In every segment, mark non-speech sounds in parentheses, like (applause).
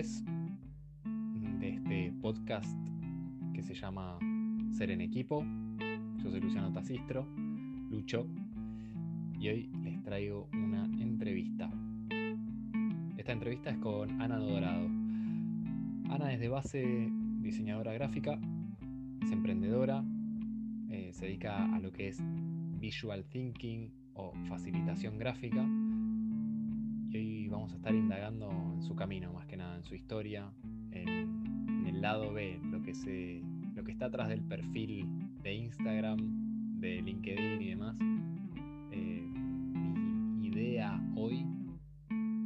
3 de este podcast que se llama Ser en Equipo. Yo soy Luciano Tacistro, Lucho, y hoy les traigo una entrevista. Esta entrevista es con Ana Dorado. Ana es de base diseñadora gráfica, es emprendedora, eh, se dedica a lo que es visual thinking o facilitación gráfica vamos a estar indagando en su camino, más que nada, en su historia, en, el lado B, lo que, se, lo que está atrás del perfil de Instagram, de LinkedIn y demás. Eh, mi idea hoy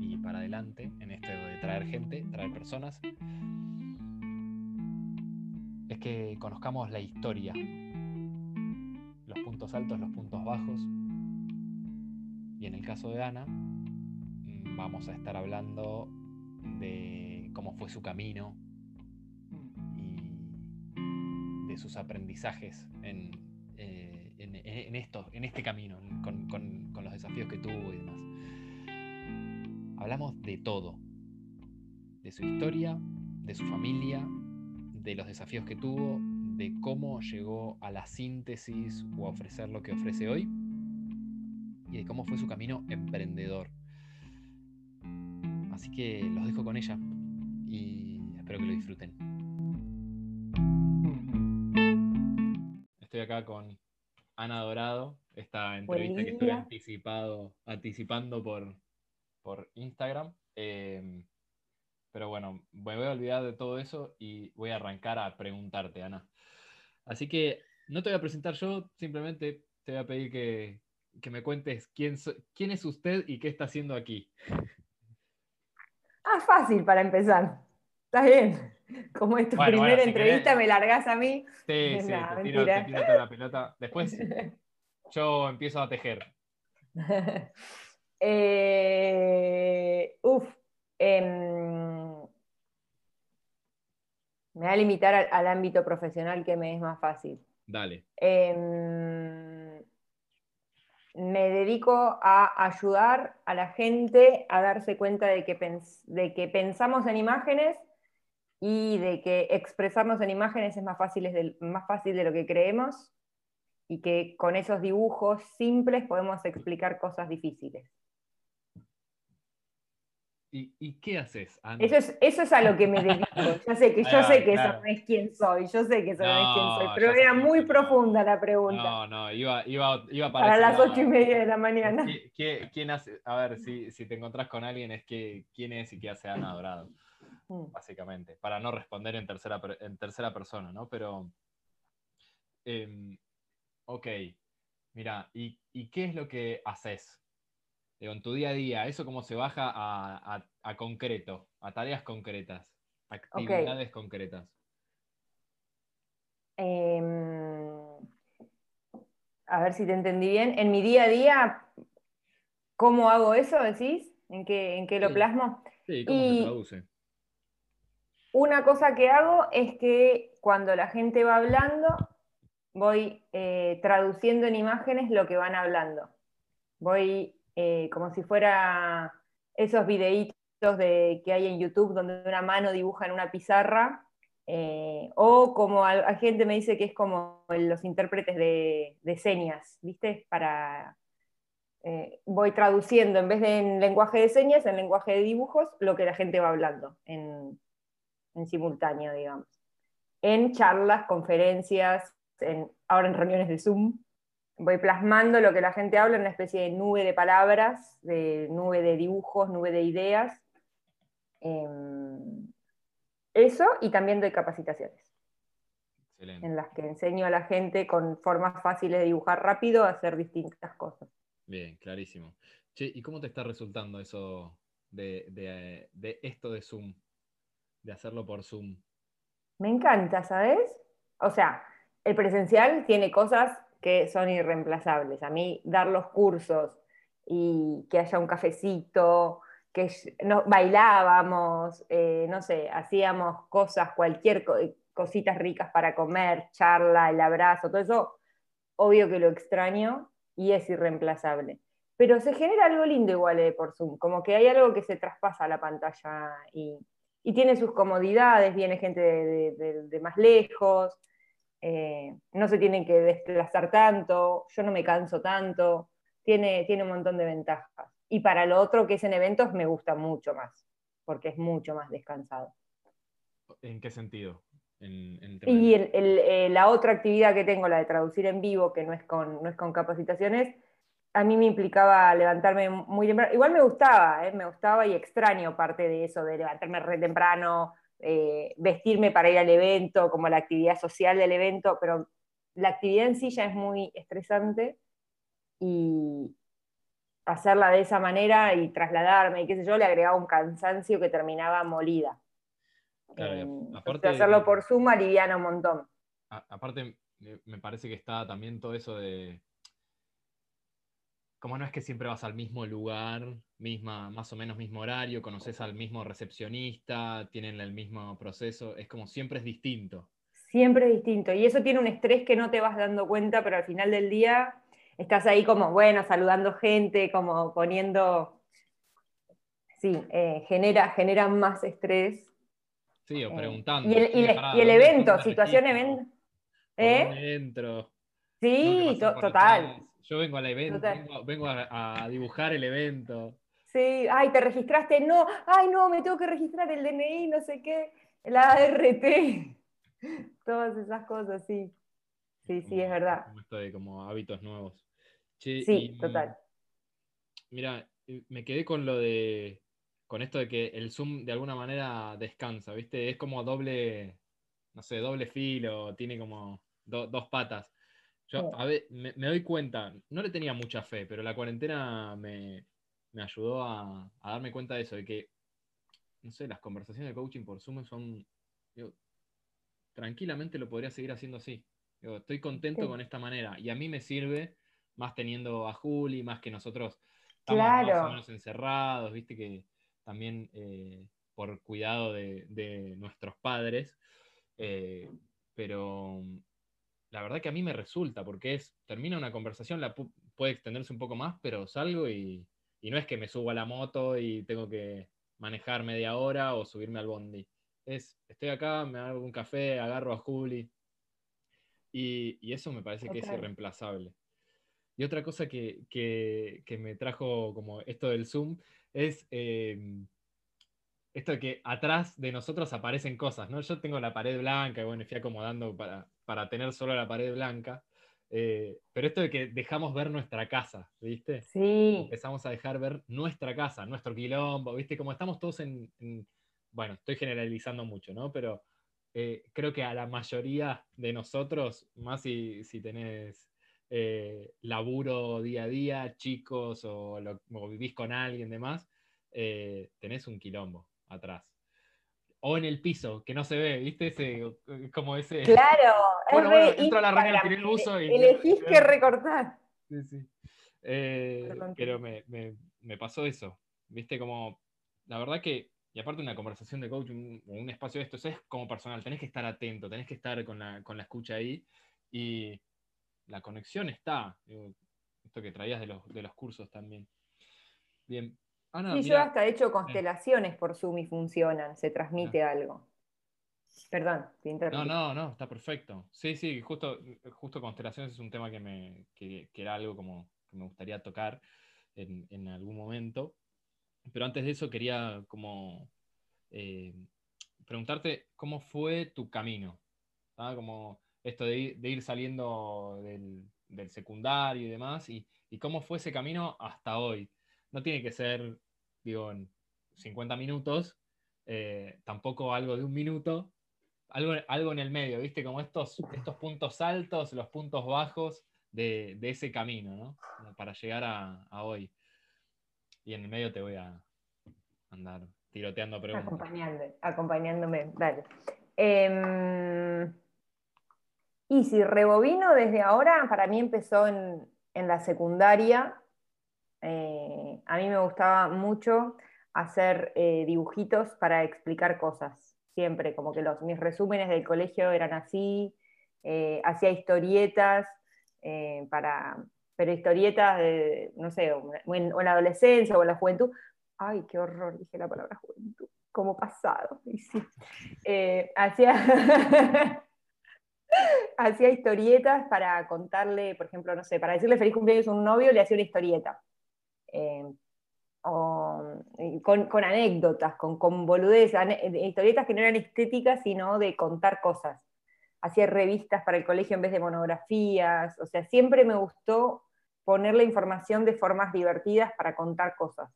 y para adelante en esto de traer gente, traer personas, es que conozcamos la historia, los puntos altos, los puntos bajos. Y en el caso de Ana, vamos a estar hablando de cómo fue su camino y de sus aprendizajes en, eh, en, esto, en este camino, con, con los desafíos que tuvo y demás. Hablamos de todo, de su historia, de su familia, de los desafíos que tuvo, de cómo llegó a la síntesis o a ofrecer lo que ofrece hoy y de cómo fue su camino emprendedor Así que los dejo con ella y espero que lo disfruten. Estoy acá con Ana Dorado, esta entrevista que estoy anticipado, anticipando por, por Instagram. Em, pero bueno, me voy a olvidar de todo eso y voy a arrancar a preguntarte, Ana. Así que no te voy a presentar yo, simplemente te voy a pedir que, me cuentes quién, quién es usted y qué está haciendo aquí. Ah, fácil para empezar. Está bien. Como es tu primera entrevista, me largas a mí. Sí, sí, te, tiro, te tiro la pelota. Después yo empiezo a tejer. (laughs) eh, uf. Em, me voy a limitar al, ámbito profesional que me es más fácil. Dale. Em, me dedico a ayudar a la gente a darse cuenta de que, pensamos en imágenes y de que expresarnos en imágenes es más fácil, más fácil de lo que creemos y que con esos dibujos simples podemos explicar cosas difíciles. ¿Y, qué haces? Eso es, eso es a lo que me dedico. (laughs) Yo sé que, yo sé que eso no es quién soy, yo sé que eso no, es quién soy, pero era muy profunda la pregunta. No, no, iba, iba, iba para, para las ocho y media de la mañana. quién hace? A ver, si, si, te encontrás con alguien, es que quién es y qué hace Ana Dorado, mm. básicamente, para no responder en tercera, en tercera persona, ¿no? Pero, em, ok, mira, ¿y, ¿y qué es lo que haces? En tu día a día, eso cómo se baja a, concreto, a tareas concretas, actividades concretas. Em, a ver si te entendí bien. En mi día a día, ¿cómo hago eso? ¿Decís? ¿En qué, en qué lo plasmo? Sí, ¿cómo se traduce? Una cosa que hago es que cuando la gente va hablando, voy eh, traduciendo en imágenes lo que van hablando. Voy eh, como si fuera esos videitos de, que hay en YouTube donde una mano dibuja en una pizarra, eh, o como hay gente me dice que es como los intérpretes de, señas, ¿viste? Para, eh, voy traduciendo en vez de en lenguaje de señas, en lenguaje de dibujos, lo que la gente va hablando en, simultáneo, digamos. En charlas, conferencias, ahora en reuniones de Zoom, voy plasmando lo que la gente habla en una especie de nube de palabras, de nube de dibujos, nube de ideas. Em, eso y también doy capacitaciones. En las que enseño a la gente con formas fáciles de dibujar rápido a hacer distintas cosas. Bien, clarísimo. Che, ¿y cómo te está resultando eso de, de esto de Zoom? De hacerlo por Zoom. Me encanta, ¿sabes? O sea, el presencial tiene cosas que son irreemplazables. A mí dar los cursos y que haya un cafecito, que no, bailábamos, eh, no sé, hacíamos cosas, cualquier cositas ricas para comer, charla, el abrazo, todo eso, obvio que lo extraño y es irreemplazable. Pero se genera algo lindo igual eh, por Zoom, como que hay algo que se traspasa a la pantalla y, y tiene sus comodidades, viene gente de, más lejos, eh, no se tienen que desplazar tanto, yo no me canso tanto, tiene, tiene un montón de ventajas. Y para lo otro que es en eventos me gusta mucho más, porque es mucho más descansado. ¿En qué sentido? y eh, la otra actividad que tengo, la de traducir en vivo, que no es con, no es con capacitaciones, a mí me implicaba levantarme muy temprano. Igual me gustaba, ¿eh? me gustaba y extraño parte de eso, de levantarme re temprano, eh, vestirme para ir al evento, como la actividad social del evento, pero la actividad en sí ya es muy estresante y hacerla de esa manera y trasladarme y qué sé yo, le agregaba un cansancio que terminaba molida. Claro, aparte, hacerlo por Zoom aliviana un montón. aparte, me parece que está también todo eso de como no es que siempre vas al mismo lugar, misma, más o menos mismo horario, conoces al mismo recepcionista, tienen el mismo proceso, es como siempre es distinto. Siempre es distinto. Y eso tiene un estrés que no te vas dando cuenta, pero al final del día estás ahí como, bueno, saludando gente, como poniendo... Sí, eh, genera, genera más estrés. Sí, o eh, preguntando. y, el, evento, situación evento. ¿Eh? Sí, total. Yo vengo al evento, vengo, a, dibujar el evento. Sí, ay, te registraste, no, ay, no, me tengo que registrar el DNI, no sé qué, la ART, (laughs) todas esas cosas, sí. Sí, sí, es verdad. Como esto de como hábitos nuevos. sí, total. Mira, me quedé con lo de, con esto de que el Zoom de alguna manera descansa, ¿viste? Es como doble, no sé, doble filo, tiene como dos patas. Yo a ver, me, doy cuenta, no le tenía mucha fe, pero la cuarentena me, ayudó a, darme cuenta de eso, de que, no sé, las conversaciones de coaching por Zoom son, tranquilamente lo podría seguir haciendo así. estoy contento con esta manera y a mí me sirve más teniendo a Juli, más que nosotros estamos más o menos encerrados, viste que también eh, por cuidado de, nuestros padres, eh, pero la verdad que a mí me resulta, porque es, termina una conversación, la puede extenderse un poco más, pero salgo y, no es que me subo a la moto y tengo que manejar media hora o subirme al bondi. Es, estoy acá, me hago un café, agarro a Juli. Y, eso me parece que es irreemplazable. Y otra cosa que, me trajo como esto del Zoom es em, esto de que atrás de nosotros aparecen cosas, ¿no? Yo tengo la pared blanca y bueno, fui acomodando para, para tener solo la pared blanca. Eh, pero esto de que dejamos ver nuestra casa, ¿viste? Sí. Empezamos a dejar ver nuestra casa, nuestro quilombo, ¿viste? Como estamos todos en, bueno, estoy generalizando mucho, ¿no? Pero eh, creo que a la mayoría de nosotros, más si, si tenés eh, laburo día a día, chicos, o, o, vivís con alguien, demás, tenés un quilombo atrás o en el piso, que no se ve, ¿viste? Ese, como ese. Claro, bueno, bueno, entro a la reunión, tiré el uso y. Elegís que recortar. Sí, sí. Eh, pero me, me, pasó eso. ¿Viste? Como. La verdad que. Y aparte, una conversación de coaching o un, espacio de estos es como personal. Tenés que estar atento, tenés que estar con la, con la escucha ahí. Y la conexión está. esto que traías de los, de los cursos también. Bien, Ah, sí, yo hasta he hecho constelaciones por Zoom y funcionan, se transmite algo. Perdón, te interrumpí. No, no, no, está perfecto. Sí, sí, justo, justo constelaciones es un tema que, me, que, era algo como que me gustaría tocar en, algún momento. Pero antes de eso quería como eh, preguntarte cómo fue tu camino. Como esto de ir, saliendo del, secundario y demás, y, y cómo fue ese camino hasta hoy. No tiene que ser digo, en 50 minutos, eh, tampoco algo de un minuto, algo, algo en el medio, ¿viste? Como estos, estos puntos altos, los puntos bajos de, ese camino, ¿no? para llegar a, hoy. Y en el medio te voy a andar tiroteando preguntas. acompañándome, dale. Em, y si rebobino desde ahora, para mí empezó en, en la secundaria, eh, a mí me gustaba mucho hacer eh, dibujitos para explicar cosas, siempre, como que los, mis resúmenes del colegio eran así, eh, hacía historietas, para, pero historietas de, no sé, en, la adolescencia o en la juventud. Ay, qué horror, dije la palabra juventud. como pasado. (laughs) Eh, hacía, (laughs) hacía historietas para contarle, por ejemplo, no sé, para decirle feliz cumpleaños a un novio, le hacía una historieta. Eh, con, anécdotas, con, con boludez, historietas que no eran estéticas, sino de contar cosas. Hacía revistas para el colegio en vez de monografías, o sea, siempre me gustó poner la información de formas divertidas para contar cosas.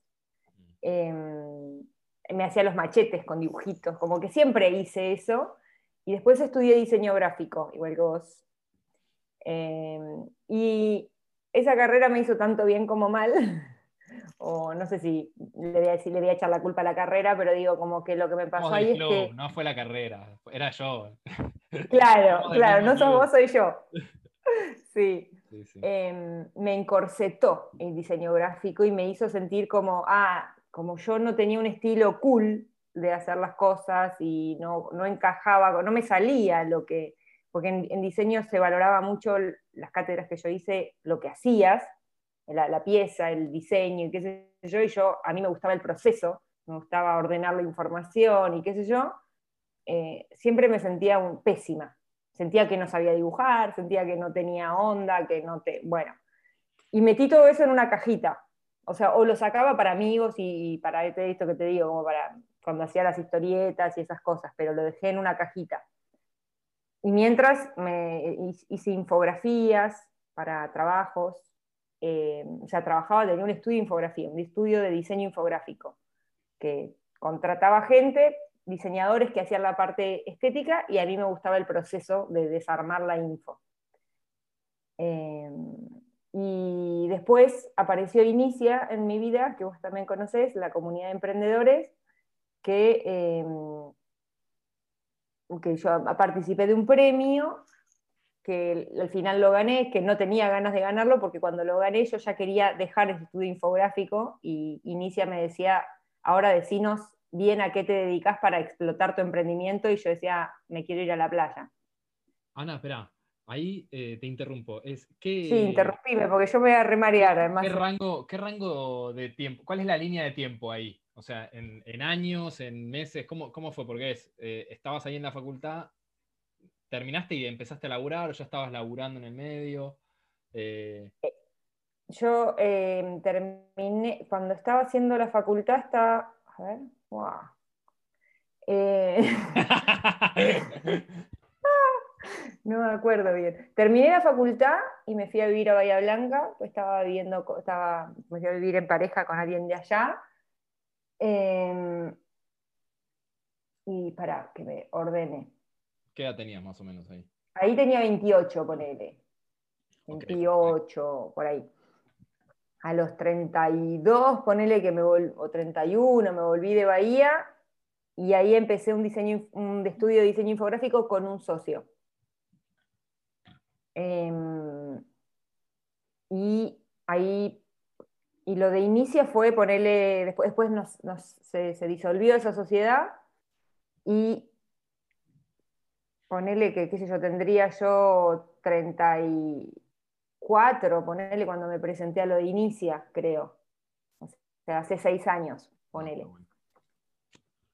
Em, me hacía los machetes con dibujitos, como que siempre hice eso. Y después estudié diseño gráfico, igual que vos. Em, y esa carrera me hizo tanto bien como mal. (laughs) o no sé si le voy, a decir, le voy a echar la culpa a la carrera, pero digo como que lo que me pasó ahí es que... No fue la carrera, era yo. Claro, claro, no sos vos, soy yo. (laughs) Sí. Em, me encorsetó el diseño gráfico y me hizo sentir como, ah, como yo no tenía un estilo cool de hacer las cosas y no, no encajaba, no me salía lo que, porque en, diseño se valoraba mucho las cátedras que yo hice, lo que hacías, la, pieza, el diseño y qué sé yo, y yo, a mí me gustaba el proceso, me gustaba ordenar la información y qué sé yo, eh, siempre me sentía un, pésima. Sentía que no sabía dibujar, sentía que no tenía onda, que no te... Bueno, y metí todo eso en una cajita. O sea, o lo sacaba para amigos y para esto que te digo, como para cuando hacía las historietas y esas cosas, pero lo dejé en una cajita. Y mientras me hice infografías para trabajos, eh, o sea, trabajaba, tenía un estudio de infografía, un estudio de diseño infográfico, que contrataba gente, diseñadores que hacían la parte estética, y a mí me gustaba el proceso de desarmar la info. Eh, y después apareció Inicia en mi vida, que vos también conocés, la comunidad de emprendedores, que, eh, que yo participé de un premio que al final lo gané, que no tenía ganas de ganarlo, porque cuando lo gané yo ya quería dejar el estudio infográfico y Inicia me decía, ahora decinos bien a qué te dedicas para explotar tu emprendimiento, y yo decía, me quiero ir a la playa. Ana, espera, ahí eh, te interrumpo. Es, ¿qué, sí, interrumpime, porque yo me voy a remarear además. ¿Qué rango, ¿Qué rango de tiempo? ¿Cuál es la línea de tiempo ahí? O sea, en, años, en meses, ¿cómo, cómo fue? Porque es, eh, estabas ahí en la facultad ¿Terminaste y empezaste a laburar o ya estabas laburando en el medio? Eh, Yo eh, terminé, cuando estaba haciendo la facultad, estaba, a ver, wow. Eh, (laughs) no me acuerdo bien. Terminé la facultad y me fui a vivir a Bahía Blanca, pues estaba viviendo, estaba, me fui a vivir en pareja con alguien de allá. Em, y para que me ordene. ¿Qué edad tenías más o menos ahí? Ahí tenía 28, ponele. 28, por ahí. A los 32, ponele que me volví, o 31, me volví de Bahía y ahí empecé un, diseño, un estudio de diseño infográfico con un socio. Em, y ahí, y lo de inicio fue ponerle, después, después se, se, disolvió esa sociedad y ponele que, qué sé yo, tendría yo 34, ponele cuando me presenté a lo de Inicia, creo. O sea, hace seis años, ponele.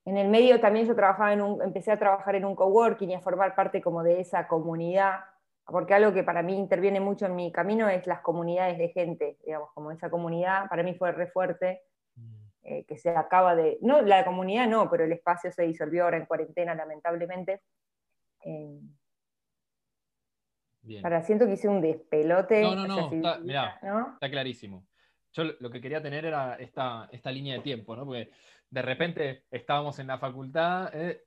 En el medio también yo trabajaba en un, empecé a trabajar en un coworking y a formar parte como de esa comunidad, porque algo que para mí interviene mucho en mi camino es las comunidades de gente, digamos, como esa comunidad, para mí fue re fuerte, mm. eh, que se acaba de, no, la comunidad no, pero el espacio se disolvió ahora en cuarentena, lamentablemente, para siento que hice un despelote. No, no, no, está, clarísimo. Yo lo que quería tener era esta, esta línea de tiempo, ¿no? Porque de repente estábamos en la facultad eh,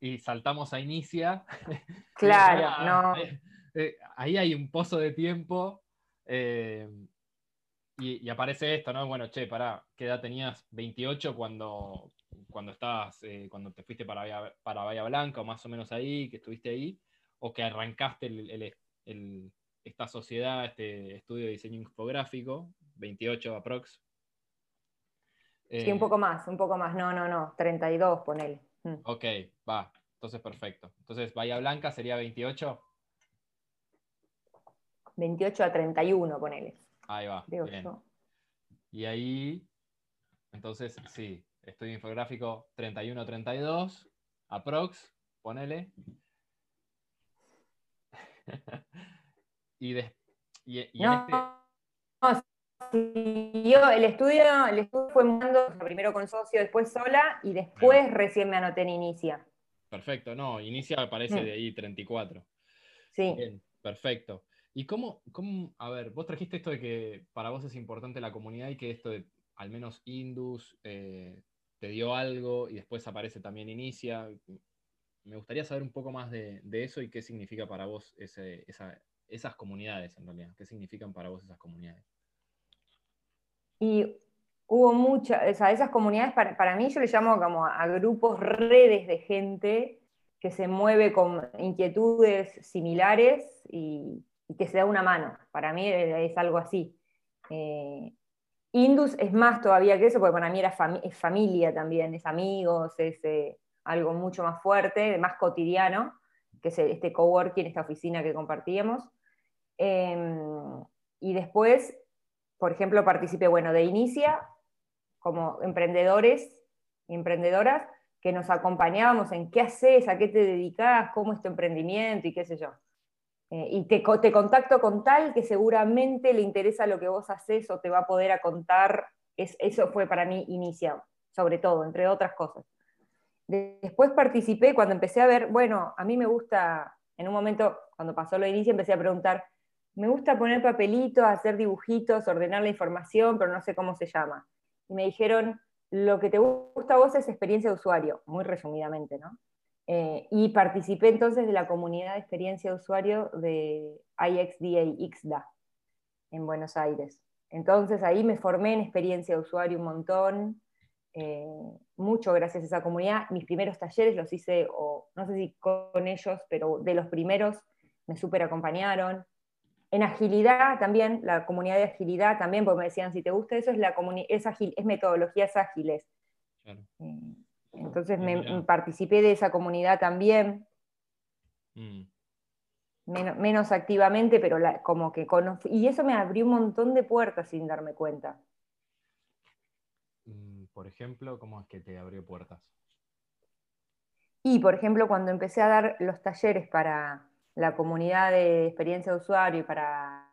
y saltamos a Inicia. (laughs) Claro, no. Eh, eh, ahí hay un pozo de tiempo y, aparece esto, ¿no? Bueno, che, pará, ¿qué edad tenías? 28 cuando, cuando estabas, eh, cuando te fuiste para Bahía, para Bahía Blanca, o más o menos ahí, que estuviste ahí, o que arrancaste esta sociedad, este estudio de diseño infográfico, 28 aprox. sí, un eh, poco más, un poco más, no, no, no, 32, ponele. Mm. Ok, va, entonces perfecto. Entonces, Bahía Blanca sería 28. 28 a 31, ponele. Ahí va. Y ahí, entonces, sí, estudio infográfico 3132, aprox, ponele. (laughs) y, de, y, y en este... yo, el estudio, el estudio fue mudando primero con socio, después sola, y después recién me anoté en Inicia. Perfecto, no, Inicia aparece mm. de ahí 34. Sí. Bien, perfecto. ¿Y cómo, cómo, a ver, vos trajiste esto de que para vos es importante la comunidad y que esto de, al menos Indus, eh, te dio algo y después aparece también Inicia. Me gustaría saber un poco más de, eso y qué significa para vos esas comunidades en realidad. ¿Qué significan para vos esas comunidades? Y hubo muchas, o sea, esas comunidades, para, mí yo le llamo como a grupos, redes de gente que se mueve con inquietudes similares y, que se da una mano. Para mí es algo así. Eh, Indus es más todavía que eso, porque para mí era es familia también, es amigos, es eh, algo mucho más fuerte, más cotidiano, que es este coworking, esta oficina que compartíamos. Em, y después, por ejemplo, participé, bueno, de Inicia, como emprendedores y emprendedoras, que nos acompañábamos en qué haces, a qué te dedicas, cómo es tu emprendimiento y qué sé yo. Eh, y te, contacto con tal que seguramente le interesa lo que vos haces o te va a poder a contar. Es, eso fue para mí iniciado, sobre todo, entre otras cosas. Después participé cuando empecé a ver, bueno, a mí me gusta, en un momento, cuando pasó lo de inicio, empecé a preguntar, me gusta poner papelitos, hacer dibujitos, ordenar la información, pero no sé cómo se llama. Y me dijeron, lo que te gusta a vos es experiencia de usuario, muy resumidamente, ¿no? Eh, y participé entonces de la comunidad de experiencia de usuario de IXDA, IXDA, en Buenos Aires. Entonces ahí me formé en experiencia de usuario un montón, eh, mucho gracias a esa comunidad. Mis primeros talleres los hice, o no sé si con ellos, pero de los primeros me súper acompañaron. En agilidad también, la comunidad de agilidad también, porque me decían, si te gusta eso, es, la es, ágil, es metodologías ágiles. Claro. Eh, entonces me, participé de esa comunidad también. Mm. Menos, activamente, pero como que conocí. Y eso me abrió un montón de puertas sin darme cuenta. Mm, por ejemplo, ¿cómo es que te abrió puertas? Y, por ejemplo, cuando empecé a dar los talleres para la comunidad de experiencia de usuario y para,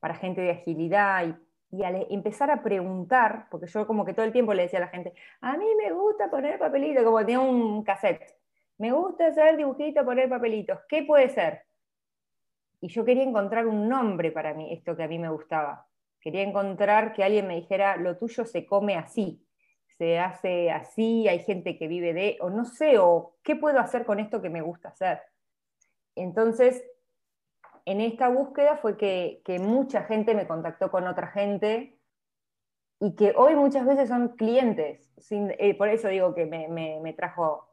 para gente de agilidad y y al empezar a preguntar, porque yo como que todo el tiempo le decía a la gente, a mí me gusta poner papelitos, como tenía un cassette, me gusta hacer dibujitos, poner papelitos, ¿qué puede ser? Y yo quería encontrar un nombre para mí, esto que a mí me gustaba. Quería encontrar que alguien me dijera, lo tuyo se come así, se hace así, hay gente que vive de, o no sé, o qué puedo hacer con esto que me gusta hacer. Entonces en esta búsqueda fue que, mucha gente me contactó con otra gente y que hoy muchas veces son clientes. Eh, por eso digo que me, trajo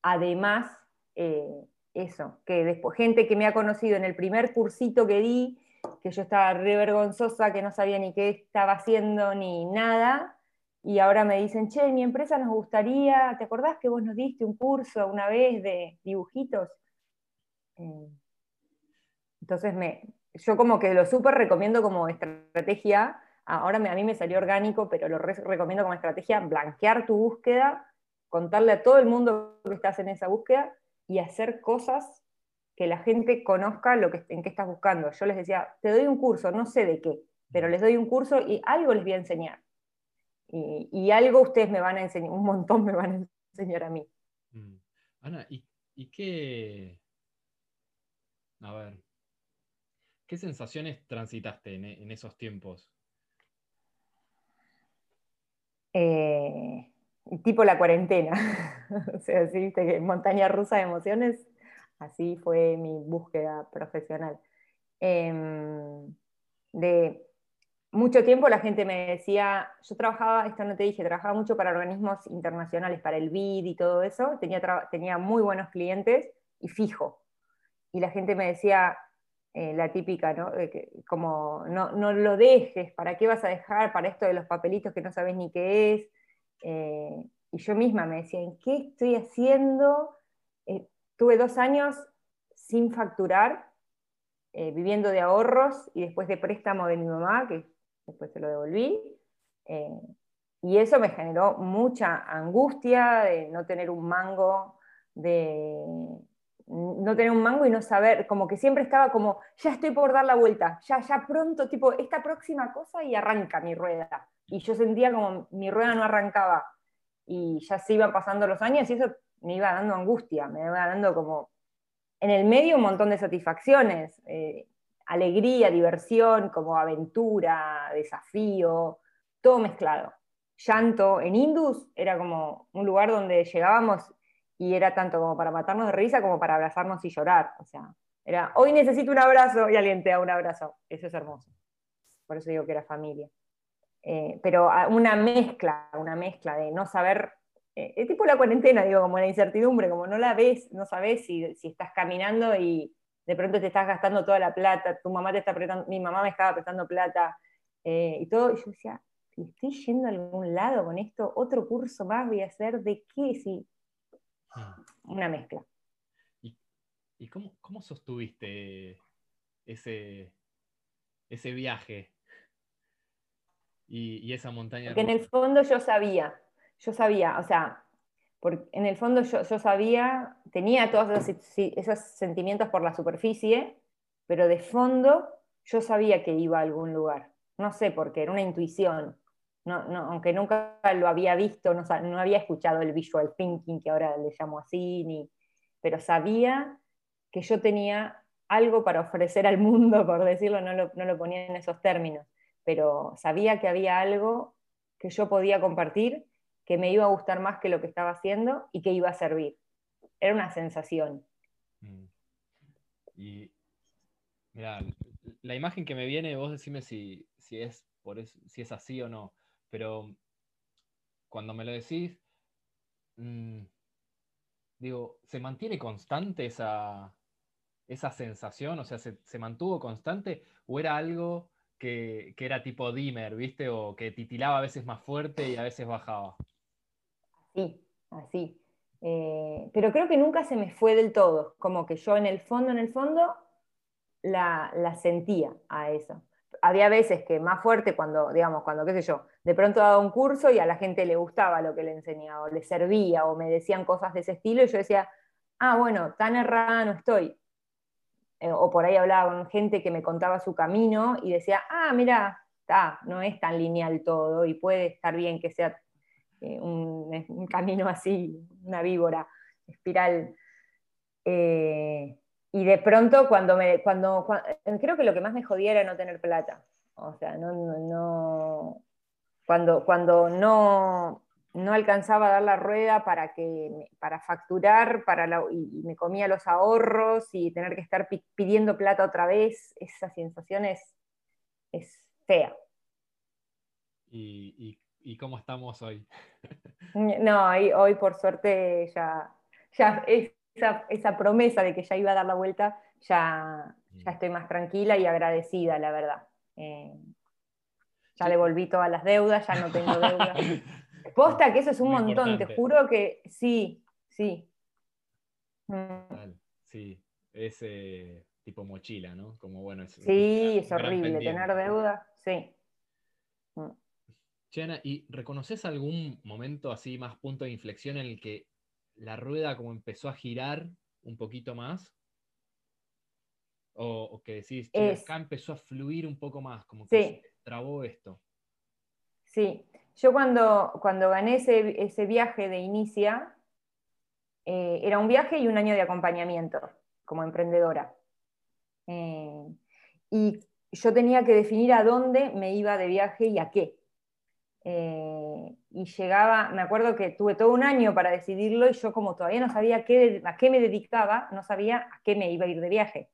además eh, eso, que después gente que me ha conocido en el primer cursito que di, que yo estaba re vergonzosa, que no sabía ni qué estaba haciendo ni nada, y ahora me dicen, che, mi empresa nos gustaría, ¿te acordás que vos nos diste un curso una vez de dibujitos? Eh, entonces, me, yo como que lo súper recomiendo como estrategia. Ahora a mí me salió orgánico, pero lo recomiendo como estrategia blanquear tu búsqueda, contarle a todo el mundo que estás en esa búsqueda y hacer cosas que la gente conozca lo que, en qué estás buscando. Yo les decía, te doy un curso, no sé de qué, pero les doy un curso y algo les voy a enseñar. Y, algo ustedes me van a enseñar, un montón me van a enseñar a mí. Mm. Ana, ¿y, ¿y, qué? A ver, ¿Qué sensaciones transitaste en, esos tiempos? Eh, tipo la cuarentena. (laughs) o sea, sí, que montaña rusa de emociones, así fue mi búsqueda profesional. Em, de mucho tiempo la gente me decía, yo trabajaba, esto no te dije, trabajaba mucho para organismos internacionales, para el BID y todo eso, tenía, tenía muy buenos clientes y fijo. Y la gente me decía, eh, la típica, ¿no? como no, no, lo dejes, ¿para qué vas a dejar para esto de los papelitos que no sabes ni qué es? Eh, y yo misma me decía, ¿en qué estoy haciendo? Eh, tuve dos años sin facturar, viviendo de ahorros y después de préstamo de mi mamá, que después se lo devolví. y eso me generó mucha angustia de no tener un mango, de no tener un mango y no saber, como que siempre estaba como, ya estoy por dar la vuelta, ya, ya pronto, tipo, esta próxima cosa y arranca mi rueda. Y yo sentía como mi rueda no arrancaba. Y ya se iban pasando los años y eso me iba dando angustia, me iba dando como, en el medio un montón de satisfacciones, eh, alegría, diversión, como aventura, desafío, todo mezclado. Llanto, en Indus era como un lugar donde llegábamos y era tanto como para matarnos de risa como para abrazarnos y llorar. O sea, era, hoy necesito un abrazo y alguien te un abrazo. Eso es hermoso. Por eso digo que era familia. Eh, pero una mezcla, una mezcla de no saber, eh, es tipo la cuarentena, digo, como la incertidumbre, como no la ves, no sabes si, si estás caminando y de pronto te estás gastando toda la plata, tu mamá te está apretando, mi mamá me estaba prestando plata, eh, y todo, y yo decía, estoy yendo a algún lado con esto, otro curso más voy a hacer, ¿de qué? Si Una mezcla. ¿Y, cómo, sostuviste ese, ese viaje y, esa montaña? Porque en el fondo yo sabía, yo sabía, o sea, porque en el fondo yo, sabía, tenía todos esos, sentimientos por la superficie, pero de fondo yo sabía que iba a algún lugar. No sé por qué, era una intuición aunque nunca lo había visto, no, había escuchado el visual thinking, que ahora le llamo así, ni, pero sabía que yo tenía algo para ofrecer al mundo, (laughs) por decirlo, no lo, no ponía en esos términos, pero sabía que había algo que yo podía compartir, que me iba a gustar más que lo que estaba haciendo y que iba a servir. Era una sensación. Mm. Y mira, la imagen que me viene, vos decime si, si es por si es así o no pero cuando me lo decís, mm, digo, ¿se mantiene constante esa, esa sensación? O sea, ¿se, mantuvo constante o era algo que, era tipo dimmer, viste? O que titilaba a veces más fuerte y a veces bajaba. Sí, así. Eh, pero creo que nunca se me fue del todo, como que yo en el fondo, en el fondo, la, la sentía a eso había veces que más fuerte cuando, digamos, cuando, qué sé yo, de pronto daba un curso y a la gente le gustaba lo que le enseñaba, o le servía, o me decían cosas de ese estilo, y yo decía, ah, bueno, tan errada no estoy. Eh, o por ahí hablaba con gente que me contaba su camino y decía, ah, mira, no es tan lineal todo y puede estar bien que sea eh, un, camino así, una víbora, espiral. Eh, y de pronto cuando me, cuando, creo que lo que más me jodía era no tener plata. O sea, no, no, cuando, cuando no, no alcanzaba a dar la rueda para, que, para facturar para y me comía los ahorros y tener que estar pidiendo plata otra vez, esa sensación es, es fea. ¿Y, y, cómo estamos hoy? (laughs) no, hoy, hoy por suerte ya, ya es, esa, promesa de que ya iba a dar la vuelta, ya, ya mm. estoy más tranquila y agradecida, la verdad. Eh, ya devolví todas las deudas, ya no tengo deudas. (laughs) Posta que eso es un montón, te juro que sí, sí. Mm. Sí, es tipo mochila, ¿no? Como bueno, sí, es horrible tener deuda, sí. Mm. Chana, ¿y reconoces algún momento así más punto de inflexión en el que la rueda como empezó a girar un poquito más? O, que decís, acá empezó a fluir un poco más, como que se trabó esto. Sí, yo cuando, cuando gané ese, viaje de Inicia, eh, era un viaje y un año de acompañamiento como emprendedora. Eh, y yo tenía que definir a dónde me iba de viaje y a qué. Eh, y llegaba, me acuerdo que tuve todo un año para decidirlo y yo como todavía no sabía a qué me dedicaba, no sabía a qué me iba a ir de viaje.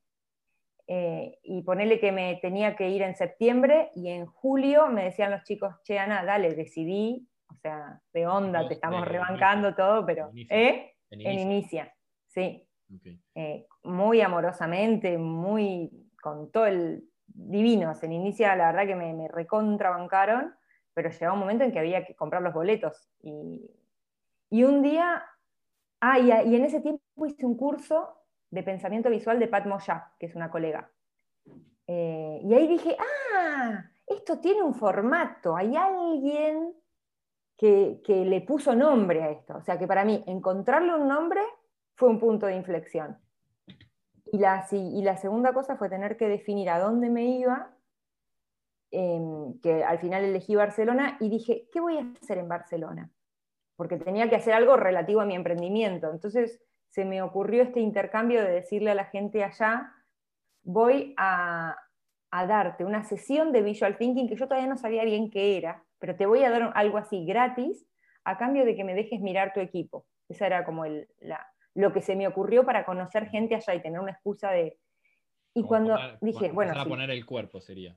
Eh, y ponerle que me tenía que ir en septiembre y en julio me decían los chicos, che, Ana, dale, decidí, o sea, de onda, te estamos rebancando todo, pero ¿eh? en inicia, sí. muy amorosamente, muy con todo el divino, en inicia la verdad que me, me recontrabancaron pero llegaba un momento en que había que comprar los boletos. Y, un día, ah, y, en ese tiempo hice un curso de pensamiento visual de Pat Moya, que es una colega. Eh, y ahí dije, ah, esto tiene un formato, hay alguien que, le puso nombre a esto. O sea que para mí encontrarle un nombre fue un punto de inflexión. Y la, y la segunda cosa fue tener que definir a dónde me iba, em, que al final elegí Barcelona y dije, ¿qué voy a hacer en Barcelona? Porque tenía que hacer algo relativo a mi emprendimiento. Entonces se me ocurrió este intercambio de decirle a la gente allá, voy a, a darte una sesión de visual thinking que yo todavía no sabía bien qué era, pero te voy a dar algo así gratis a cambio de que me dejes mirar tu equipo. Esa era como lo que se me ocurrió para conocer gente allá y tener una excusa de... Y cuando dije, bueno... Para poner el cuerpo sería.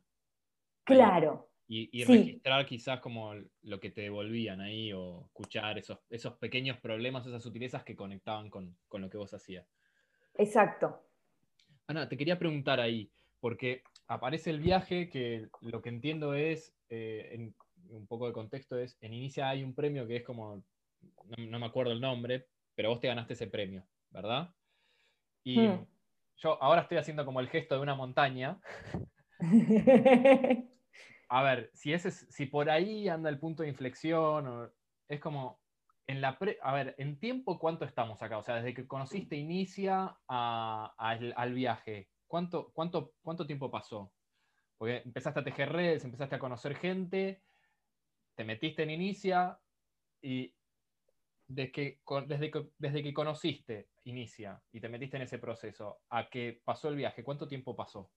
Claro. Y, registrar quizás como lo que te devolvían ahí o escuchar esos, esos pequeños problemas, esas sutilezas que conectaban con, con lo que vos hacías. Exacto. Ana, te quería preguntar ahí, porque aparece el viaje que lo que entiendo es, eh, en, un poco de contexto es, en Inicia hay un premio que es como, no, me acuerdo el nombre, pero vos te ganaste ese premio, ¿verdad? Y hmm. yo ahora estoy haciendo como el gesto de una montaña. (laughs) A ver, si, ese, si por ahí anda el punto de inflexión, es como, en la a ver, en tiempo, ¿cuánto estamos acá? O sea, desde que conociste Inicia al viaje, ¿Cuánto, cuánto, ¿Cuánto tiempo pasó? Porque empezaste a tejer redes, empezaste a conocer gente, te metiste en Inicia y desde que, desde que, desde que conociste Inicia y te metiste en ese proceso a que pasó el viaje, ¿cuánto tiempo pasó?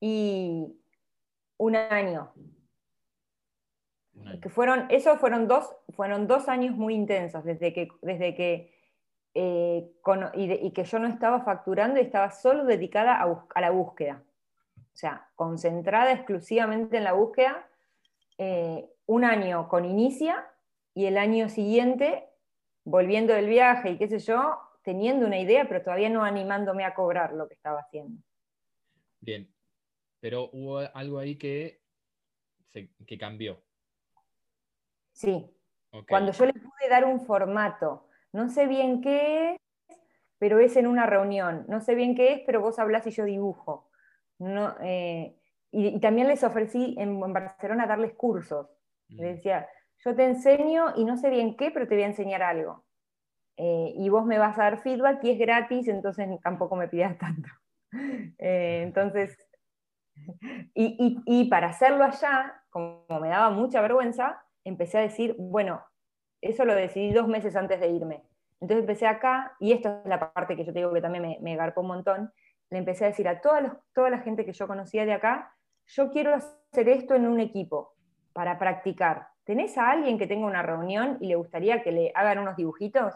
Y un año. Que fueron, esos fueron dos, fueron dos años muy intensos, desde que, desde que eh, y, que yo no estaba facturando y estaba solo dedicada a, la búsqueda. O sea, concentrada exclusivamente en la búsqueda, eh, un año con Inicia y el año siguiente volviendo del viaje y qué sé yo, teniendo una idea, pero todavía no animándome a cobrar lo que estaba haciendo. Bien, pero hubo algo ahí que, que cambió. Sí, cuando yo le pude dar un formato no sé bien qué es, pero es en una reunión. No sé bien qué es, pero vos hablas y yo dibujo. Eh, y, también les ofrecí en, Barcelona darles cursos. Les decía, yo te enseño y no sé bien qué, pero te voy a enseñar algo. Eh, y vos me vas a dar feedback y es gratis, entonces tampoco me pidas (laughs) tanto. Eh, entonces, y, para hacerlo allá, como me daba mucha vergüenza, empecé a decir, bueno, eso lo decidí dos meses antes de irme. Entonces empecé acá, y esto es la parte que yo te digo que también me, me garpó un montón, le empecé a decir a toda, la gente que yo conocía de acá, yo quiero hacer esto en un equipo para practicar. ¿Tenés a alguien que tenga una reunión y le gustaría que le hagan unos dibujitos?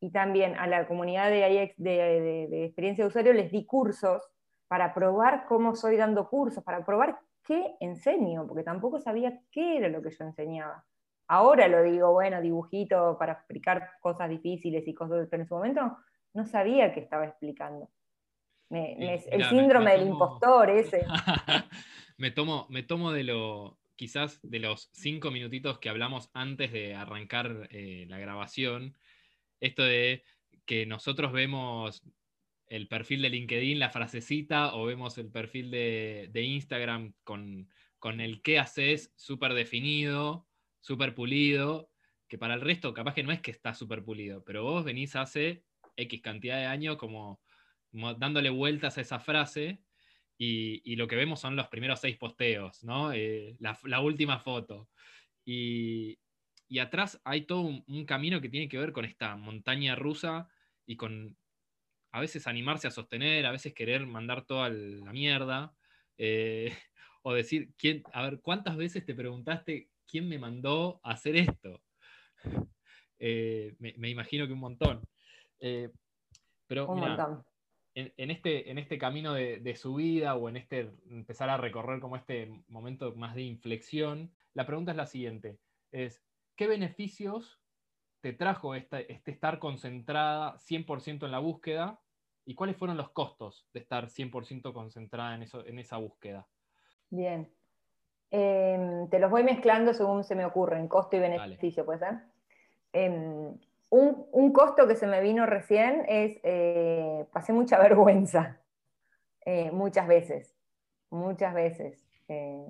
Y también a la comunidad de, de, de experiencia de usuario les di cursos para probar cómo soy dando cursos, para probar qué enseño, porque tampoco sabía qué era lo que yo enseñaba. Ahora lo digo, bueno, dibujito para explicar cosas difíciles y cosas, pero en su momento no sabía qué estaba explicando. el síndrome del impostor ese. (laughs) me, tomo, me tomo de lo, quizás de los cinco minutitos que hablamos antes de arrancar eh, la grabación, esto de que nosotros vemos el perfil de LinkedIn, la frasecita, o vemos el perfil de, Instagram con, con, el qué haces súper definido, súper pulido, que para el resto capaz que no es que está súper pulido, pero vos venís hace X cantidad de años como, dándole vueltas a esa frase y, lo que vemos son los primeros seis posteos, ¿no? Eh, la, última foto. Y, atrás hay todo un, camino que tiene que ver con esta montaña rusa y con a veces animarse a sostener, a veces querer mandar toda la mierda. Eh, (laughs) o decir, ¿quién, a ver, ¿cuántas veces te preguntaste ¿quién me mandó a hacer esto? (laughs) Eh, me, imagino que un montón. Eh, pero En, este, en este camino de, su vida o en este empezar a recorrer como este momento más de inflexión, la pregunta es la siguiente, es ¿qué beneficios te trajo este, estar concentrada 100% en la búsqueda y cuáles fueron los costos de estar 100% concentrada en, eso, en esa búsqueda? Bien, Em, te los voy mezclando según se me ocurren, costo y beneficio, ¿puede ser? Em, un, costo que se me vino recién es, eh, pasé mucha (laughs) vergüenza, eh, muchas veces, muchas veces. Eh,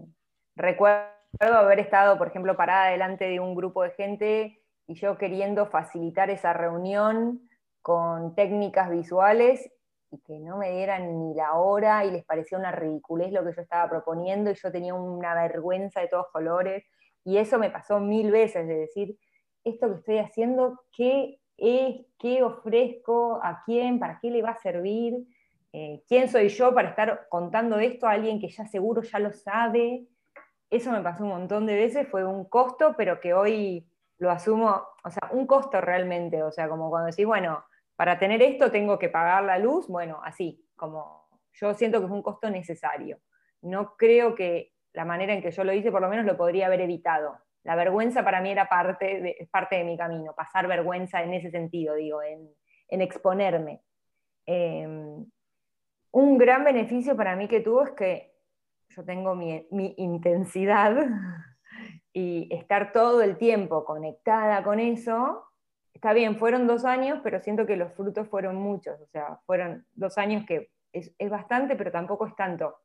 recuerdo haber estado, por ejemplo, parada delante de un grupo de gente y yo queriendo facilitar esa reunión con técnicas visuales y que no me dieran ni la hora y les parecía una ridiculez lo que yo estaba proponiendo y yo tenía una vergüenza de todos colores. Y eso me pasó mil veces, de decir, esto que estoy haciendo, ¿qué es? ¿Qué ofrezco? ¿A quién? ¿Para qué le va a servir? Eh, ¿Quién soy yo para estar contando esto a alguien que ya seguro ya lo sabe? Eso me pasó un montón de veces, fue un costo, pero que hoy lo asumo, o sea, un costo realmente, o sea, como cuando decís, bueno, para tener esto tengo que pagar la luz, bueno, así, como yo siento que es un costo necesario. No creo que la manera en que yo lo hice, por lo menos lo podría haber evitado. La vergüenza para mí era parte de, parte de mi camino, pasar vergüenza en ese sentido, digo, en, exponerme. Em, un gran beneficio para mí que tuvo es que yo tengo mi intensidad (laughs) y estar todo el tiempo conectada con eso, está bien, fueron dos años, pero siento que los frutos fueron muchos, o sea, fueron dos años que es, bastante, pero tampoco es tanto.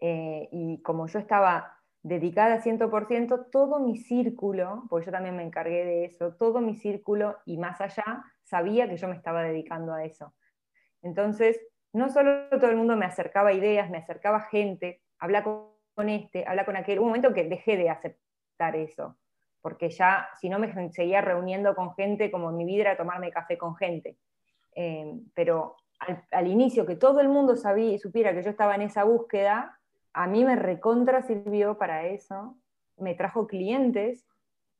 Eh, y como yo estaba dedicada 100%, todo mi círculo, porque yo también me encargué de eso, todo mi círculo y más allá sabía que yo me estaba dedicando a eso. Entonces, no solo todo el mundo me acercaba ideas, me acercaba gente, habla con este, habla con aquel, un momento que dejé de aceptar eso, porque ya si no me seguía reuniendo con gente, como mi vida era tomarme café con gente. Eh, pero al, inicio, que todo el mundo sabía supiera que yo estaba en esa búsqueda, a mí me recontra sirvió para eso, me trajo clientes,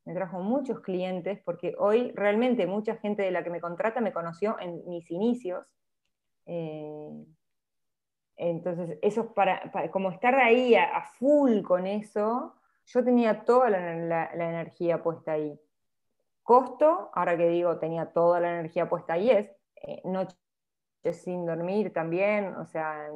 me trajo muchos clientes, porque hoy realmente mucha gente de la que me contrata me conoció en mis inicios. Eh, entonces, eso para, como estar ahí a, full con eso, yo tenía toda la, energía puesta ahí. Costo, ahora que digo tenía toda la energía puesta ahí, es eh, noches sin dormir también, o sea,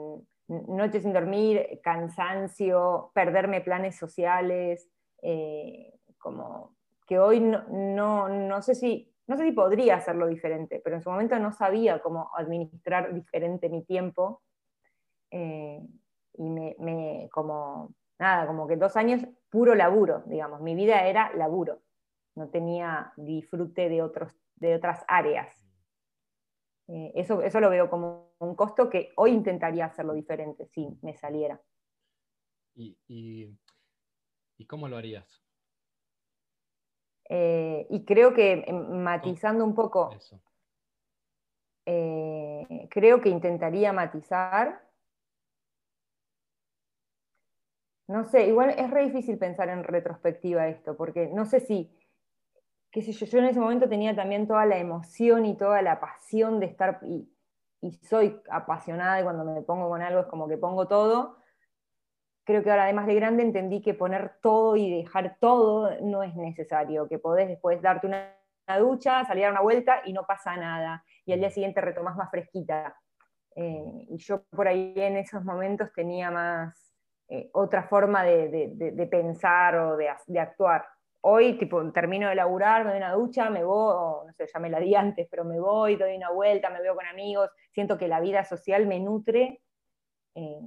noches sin dormir, cansancio, perderme planes sociales, eh, como que hoy no, no, sé si, no sé si podría hacerlo diferente, pero en su momento no sabía cómo administrar diferente mi tiempo. Eh, y me, como, nada, como que dos años puro laburo, digamos, mi vida era laburo, no tenía disfrute de, otros, de otras áreas. Eh, eso, eso lo veo como un costo que hoy intentaría hacerlo diferente si me saliera. ¿Y, cómo lo harías? Eh, y creo que em, matizando un poco, eh, creo que intentaría matizar No sé, igual es re difícil pensar en retrospectiva esto, porque no sé si, qué sé yo, en ese momento tenía también toda la emoción y toda la pasión de estar, y, soy apasionada y cuando me pongo con algo es como que pongo todo. Creo que ahora además de grande entendí que poner todo y dejar todo no es necesario, que podés después darte una, ducha, salir a una vuelta y no pasa nada, y al día siguiente retomás más fresquita. Eh, y yo por ahí en esos momentos tenía más, eh, otra forma de, pensar o de, actuar. Hoy, tipo, termino de laburar, me doy una ducha, me voy, no sé, ya me la di antes, pero me voy, doy una vuelta, me veo con amigos, siento que la vida social me nutre eh,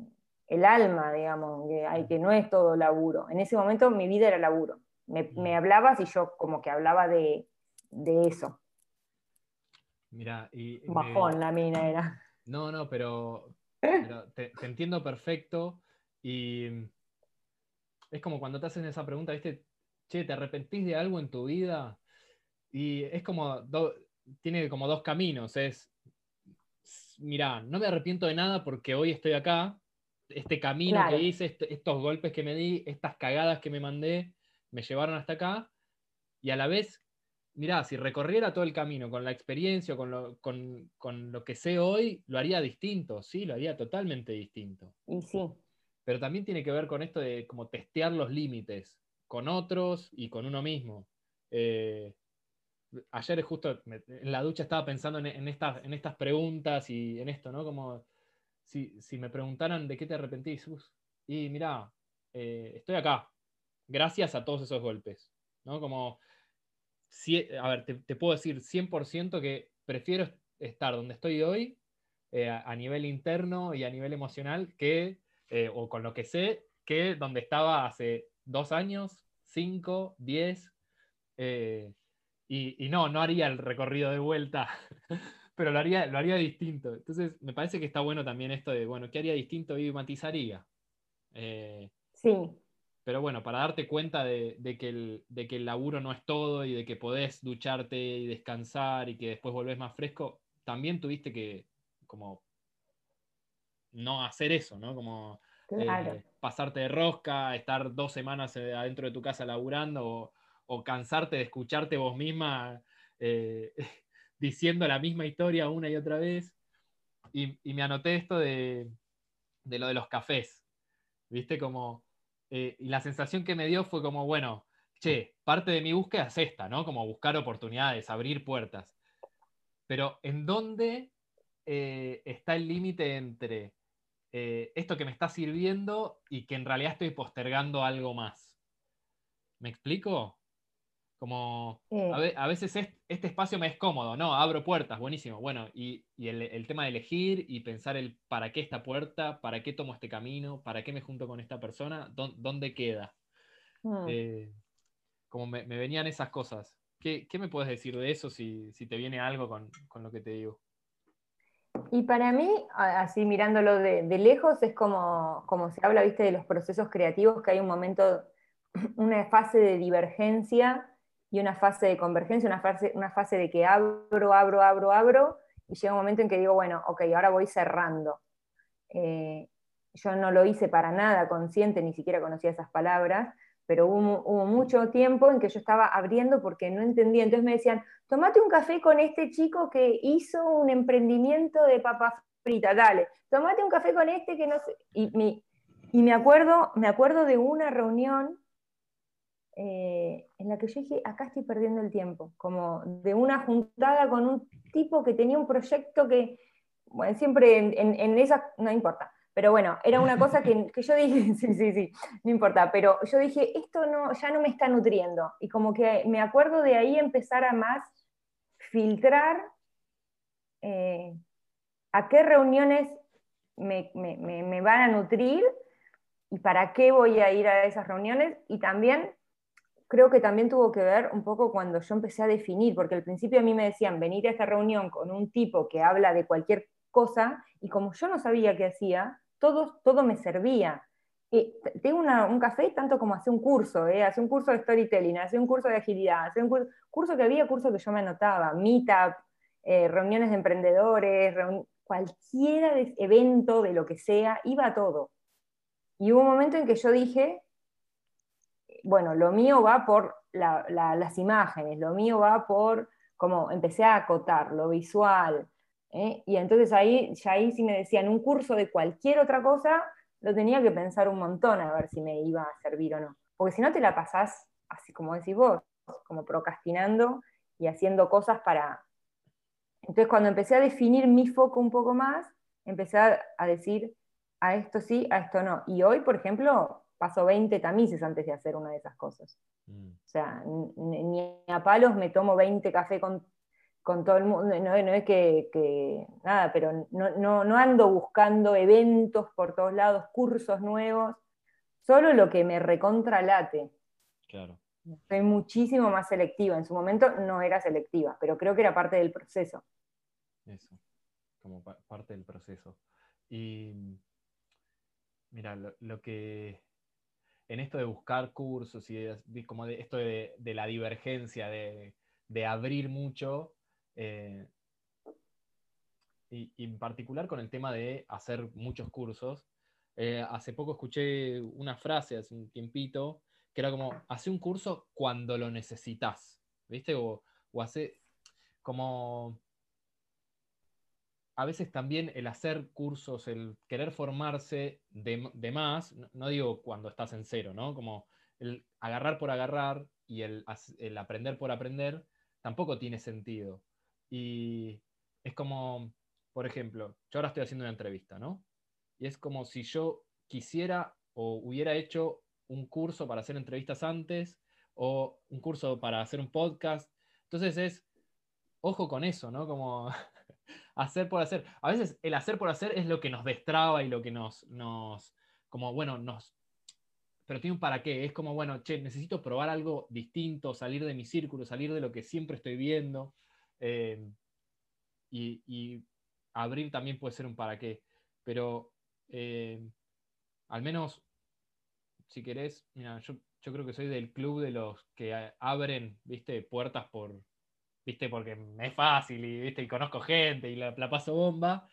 el alma, digamos, que, hay, que no es todo laburo. En ese momento mi vida era laburo. Me, me hablabas y yo como que hablaba de, eso. Mira, y Bajón la mina era. No, no, pero, (laughs) te, entiendo perfecto. Y es como cuando te hacen esa pregunta, ¿viste? Che, ¿te arrepentís de algo en tu vida? Y es como, tiene como dos caminos. Es, mira, no me arrepiento de nada porque hoy estoy acá. Este camino que hice, este, estos golpes que me di, estas cagadas que me mandé, me llevaron hasta acá. Y a la vez, mira, si recorriera todo el camino con la experiencia, con lo, con, con lo que sé hoy, lo haría distinto, sí, lo haría totalmente distinto. Y sí, pero también tiene que ver con esto de como testear los límites con otros y con uno mismo. Eh, ayer justo en la ducha estaba pensando en, estas, en estas preguntas y en esto, ¿no? Como si, me preguntaran de qué te arrepentís, y mira, eh, estoy acá, gracias a todos esos golpes, ¿no? Como, a ver, te, puedo decir 100% que prefiero estar donde estoy hoy eh, a nivel interno y a nivel emocional que eh, o con lo que sé, que donde estaba hace dos años, cinco, diez, eh, y, no, no haría el recorrido de vuelta, (laughs) pero lo haría, lo haría distinto. Entonces, me parece que está bueno también esto de, bueno, ¿qué haría distinto y matizaría? Eh, sí. Pero bueno, para darte cuenta de, que el, de que el laburo no es todo y de que podés ducharte y descansar y que después volvés más fresco, también tuviste que como no hacer eso, ¿no? Como eh, pasarte de rosca, estar dos semanas eh, adentro de tu casa laburando o, cansarte de escucharte vos misma eh, (laughs) diciendo la misma historia una y otra vez. Y, me anoté esto de, de, lo de los cafés, ¿viste? Como, y la sensación que me dio fue como, bueno, che, parte de mi búsqueda es esta, ¿no? Como buscar oportunidades, abrir puertas. Pero ¿en dónde está el límite entre eh, esto que me está sirviendo y que en realidad estoy postergando algo más. ¿Me explico? Como a, veces este espacio me es cómodo, ¿no? Abro puertas, buenísimo. Bueno, y, el, tema de elegir y pensar el para qué esta puerta, para qué tomo este camino, para qué me junto con esta persona, dónde, queda. Mm. Eh, como me, venían esas cosas. ¿Qué, me puedes decir de eso si, te viene algo con lo que te digo? Y para mí, así mirándolo de, lejos, es como, como, se habla, viste, de los procesos creativos, que hay un momento, (clears throat) una fase de divergencia y una fase de convergencia, una fase, una fase de que abro, abro, abro, abro, y llega un momento en que digo, bueno, ok, ahora voy cerrando. Eh, yo no lo hice para nada consciente, ni siquiera conocía esas palabras, pero hubo, mucho tiempo en que yo estaba abriendo porque no entendía. Entonces me decían, tomate un café con este chico que hizo un emprendimiento de papas fritas, dale, tomate un café con este que no sé. Y, me, acuerdo, me acuerdo de una reunión eh, en la que yo dije, acá estoy perdiendo el tiempo, como de una juntada con un tipo que tenía un proyecto que, bueno, siempre en, en, en esa, no importa, pero bueno, era una cosa que, (laughs) yo dije, (laughs) sí, sí, sí, no importa, pero yo dije, esto no, ya no me está nutriendo. Y como que me acuerdo de ahí empezar a más filtrar eh, a qué reuniones me, me, van a nutrir y para qué voy a ir a esas reuniones. Y también creo que también tuvo que ver un poco cuando yo empecé a definir, porque al principio a mí me decían venir a esta reunión con un tipo que habla de cualquier cosa, y como yo no sabía qué hacía, todo, todo me servía. Y tengo un café tanto como hace un curso, ¿eh? hace un curso de storytelling, hace un curso de agilidad, hace un curso, que había, curso que yo me anotaba, meetup, eh, reuniones de emprendedores, cualquier evento de lo que sea, iba a todo. Y hubo un momento en que yo dije, bueno, lo mío va por las imágenes, lo mío va por, como empecé a acotar, lo visual, ¿eh? Y entonces ahí, ya ahí si me decían un curso de cualquier otra cosa, lo tenía que pensar un montón a ver si me iba a servir o no. Porque si no te la pasás, así como decís vos, como procrastinando y haciendo cosas para... Entonces cuando empecé a definir mi foco un poco más, empecé a, decir, a esto sí, a esto no. Y hoy, por ejemplo, paso 20 tamices antes de hacer una de esas cosas. Mm. O sea, ni a palos me tomo 20 café con con todo el mundo, no, es que, nada, pero no, ando buscando eventos por todos lados, cursos nuevos, solo lo que me recontralate. Claro. Soy muchísimo más selectiva. En su momento no era selectiva, pero creo que era parte del proceso. Eso, como parte del proceso. Y mira, lo, que en esto de buscar cursos y como de esto de, la divergencia, de, de abrir mucho, eh, y, en particular con el tema de hacer muchos cursos. Eh, hace poco escuché una frase, hace un tiempito, que era como, hace un curso cuando lo necesitas, ¿viste? O, hace como... A veces también el hacer cursos, el querer formarse de, más, no, digo cuando estás en cero, ¿no? Como el agarrar por agarrar y el aprender por aprender, tampoco tiene sentido. Y es como, por ejemplo, yo ahora estoy haciendo una entrevista, ¿no? Y es como si yo quisiera o hubiera hecho un curso para hacer entrevistas antes o un curso para hacer un podcast. Entonces es, ojo con eso, ¿no? Como (laughs) hacer por hacer. A veces el hacer por hacer es lo que nos destraba y lo que nos, nos como, bueno, nos pero tiene un para qué. Es como, bueno, che, necesito probar algo distinto, salir de mi círculo, salir de lo que siempre estoy viendo. Eh, y, abrir también puede ser un para qué. Pero eh, al menos, si querés, mira, yo, creo que soy del club de los que abren, viste, puertas por, viste, porque es fácil y, viste, y conozco gente y la, paso bomba.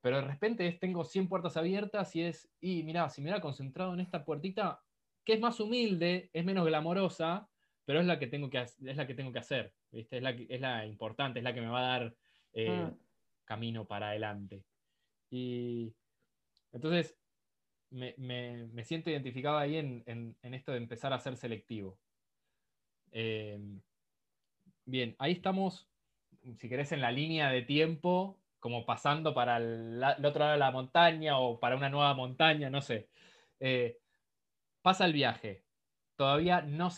Pero de repente tengo 100 puertas abiertas y es, y mira, si me hubiera concentrado en esta puertita, que es más humilde, es menos glamorosa, pero es la que tengo que, es la que, tengo que hacer, ¿viste? Es, la, es la importante, es la que me va a dar eh, mm. camino para adelante. Y entonces me, siento identificado ahí en, esto de empezar a ser selectivo. Em, bien, ahí estamos, si querés, en la línea de tiempo, como pasando para el, otro lado de la montaña o para una nueva montaña, no sé. Eh, pasa el viaje. Todavía no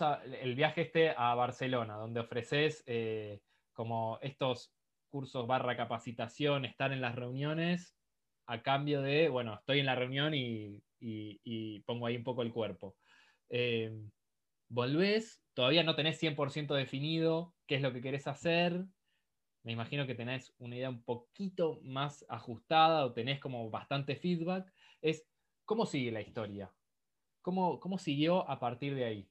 el viaje este a Barcelona, donde ofreces eh, como estos cursos barra capacitación, estar en las reuniones, a cambio de, bueno, estoy en la reunión y, pongo ahí un poco el cuerpo. Eh, volvés, todavía no tenés 100% definido qué es lo que querés hacer. Me imagino que tenés una idea un poquito más ajustada o tenés como bastante feedback. Es, ¿cómo sigue la historia? ¿Cómo, cómo siguió a partir de ahí?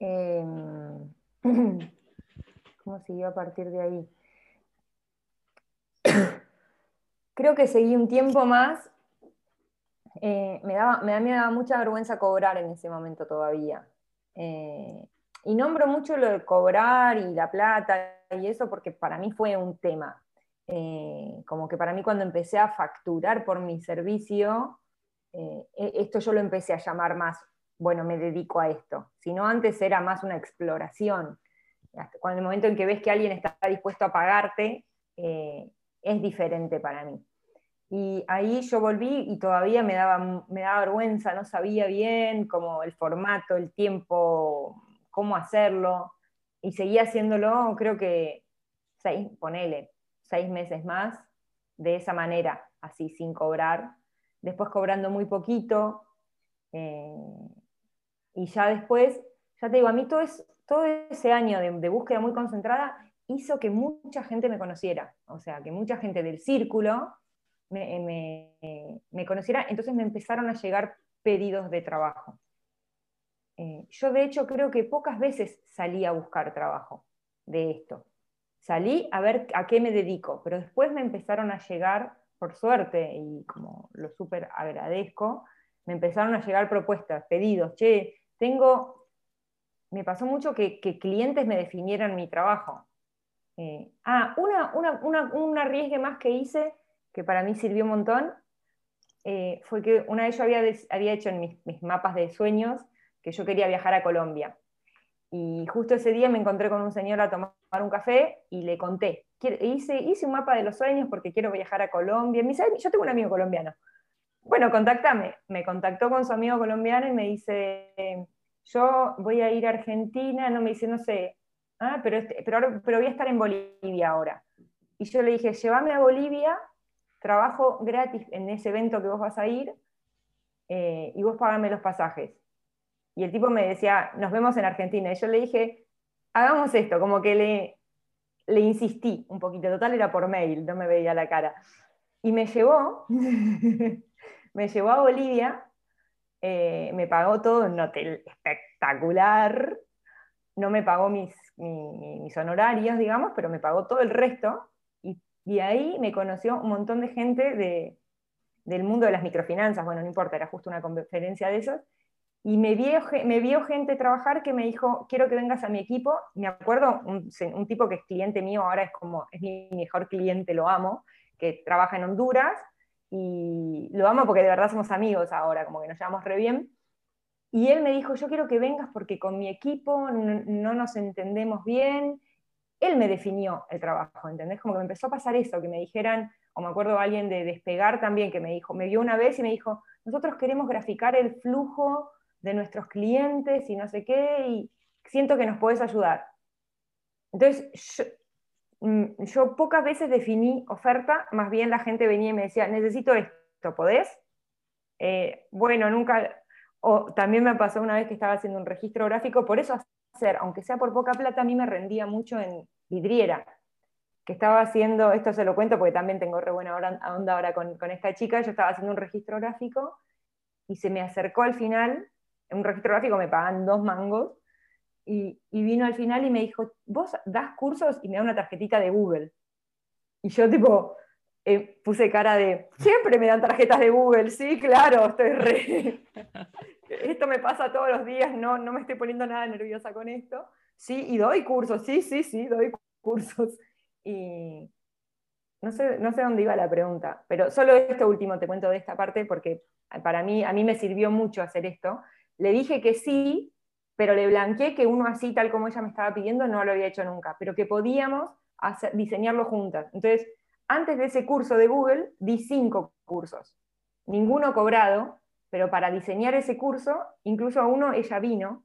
Em, (clears throat) ¿Cómo siguió a partir de ahí? (clears throat) Creo que seguí un tiempo más. Eh, me, daba, me, daba mucha vergüenza cobrar en ese momento todavía. Eh, y nombro mucho lo de cobrar y la plata y eso porque para mí fue un tema. Eh, como que para mí cuando empecé a facturar por mi servicio, e, esto yo lo empecé a llamar más, bueno, me dedico a esto. Si no, antes era más una exploración cuando el momento en que ves que alguien está dispuesto a pagarte, eh, es diferente para mí. Y ahí yo volví y todavía me daba, me daba vergüenza, no sabía bien cómo el formato, el tiempo, cómo hacerlo. Y seguía haciéndolo, creo que seis, ponele, seis meses más, de esa manera, así sin cobrar. Después cobrando muy poquito. Eh, y ya después, ya te digo, a mí todo es, todo ese año de, búsqueda muy concentrada hizo que mucha gente me conociera, o sea, que mucha gente del círculo me, conociera, entonces me empezaron a llegar pedidos de trabajo. Eh, yo de hecho creo que pocas veces salí a buscar trabajo de esto. Salí a ver a qué me dedico, pero después me empezaron a llegar, por suerte, y como lo súper agradezco, me empezaron a llegar propuestas, pedidos, che, tengo me pasó mucho que, clientes me definieran mi trabajo. Eh, ah, una, una, un arriesgue más que hice, que para mí sirvió un montón, eh, fue que una vez yo había, había hecho en mis, mapas de sueños que yo quería viajar a Colombia. Y justo ese día me encontré con un señor a tomar un café y le conté. Hice, hice un mapa de los sueños porque quiero viajar a Colombia. Yo tengo un amigo colombiano. Bueno, contáctame. Me contactó con su amigo colombiano y me dice, yo voy a ir a Argentina, no me dice, no sé, ah, pero, este, pero, pero voy a estar en Bolivia ahora. Y yo le dije, llévame a Bolivia, trabajo gratis en ese evento que vos vas a ir, eh, y vos pagame los pasajes. Y el tipo me decía, nos vemos en Argentina. Y yo le dije, hagamos esto, como que le, le insistí un poquito, total era por mail, no me veía la cara. Y me llevó, (laughs) me llevó a Bolivia eh, me pagó todo un hotel espectacular, no me pagó mis, honorarios, digamos, pero me pagó todo el resto, y, ahí me conoció un montón de gente de, del mundo de las microfinanzas, bueno, no importa, era justo una conferencia de esos, y me vio, me vio gente trabajar que me dijo, quiero que vengas a mi equipo, me acuerdo, un, un tipo que es cliente mío, ahora es como, es mi mejor cliente, lo amo, que trabaja en Honduras, y lo amo porque de verdad somos amigos ahora, como que nos llevamos re bien. Y él me dijo, yo quiero que vengas porque con mi equipo no, nos entendemos bien. Él me definió el trabajo, ¿entendés? Como que me empezó a pasar eso, que me dijeran, o me acuerdo alguien de Despegar también, que me dijo, me vio una vez y me dijo, nosotros queremos graficar el flujo de nuestros clientes y no sé qué, y siento que nos puedes ayudar. Entonces, yo, Mm, yo pocas veces definí oferta, más bien la gente venía y me decía, necesito esto, ¿podés? Eh, bueno, nunca, o también me pasó una vez que estaba haciendo un registro gráfico, por eso hacer, aunque sea por poca plata, a mí me rendía mucho en vidriera, que estaba haciendo, esto se lo cuento porque también tengo re buena onda ahora con, con esta chica, yo estaba haciendo un registro gráfico y se me acercó al final, un registro gráfico me pagan dos mangos, y, vino al final y me dijo, vos das cursos y me da una tarjetita de Google. Y yo tipo, eh, puse cara de, siempre me dan tarjetas de Google, sí, claro, estoy re... (laughs) esto me pasa todos los días, no, no me estoy poniendo nada nerviosa con esto. Sí, y doy cursos, sí, sí, sí, doy cursos. Y no sé, no sé dónde iba la pregunta, pero solo esto último te cuento de esta parte porque para mí, a mí me sirvió mucho hacer esto. Le dije que sí, pero le blanqueé que uno así, tal como ella me estaba pidiendo, no lo había hecho nunca, pero que podíamos diseñarlo juntas. Entonces, antes de ese curso de Google, di cinco cursos, ninguno cobrado, pero para diseñar ese curso, incluso a uno ella vino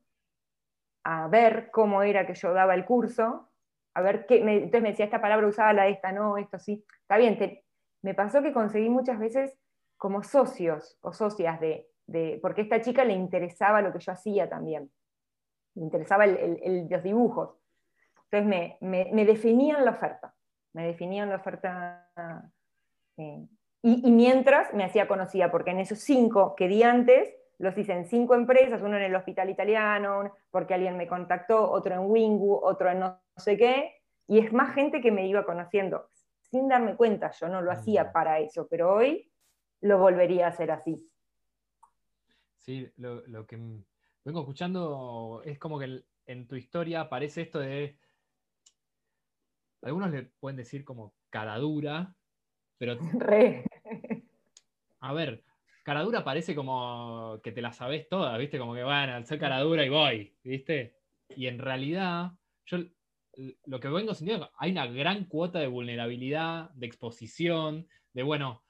a ver cómo era que yo daba el curso, a ver qué, entonces me decía esta palabra usada, la esta no, esto sí. Está bien, me pasó que conseguí muchas veces como socios o socias de, de, porque a esta chica le interesaba lo que yo hacía también me interesaba el, los dibujos. Entonces me, definían la oferta, me definían la oferta. Eh, y, mientras me hacía conocida, porque en esos cinco que di antes, los hice en cinco empresas, uno en el hospital italiano, porque alguien me contactó, otro en Wingu, otro en no sé qué, y es más gente que me iba conociendo, sin darme cuenta, yo no lo hacía mm. para eso, pero hoy lo volvería a hacer así. Sí, lo, lo que vengo escuchando, es como que en tu historia aparece esto de. Algunos le pueden decir como cara dura, pero. (laughs) Re. A ver, cara dura parece como que te la sabes toda, ¿viste? Como que, bueno, al ser cara dura y voy, ¿viste? Y en realidad, yo lo que vengo sintiendo, hay una gran cuota de vulnerabilidad, de exposición, de, bueno,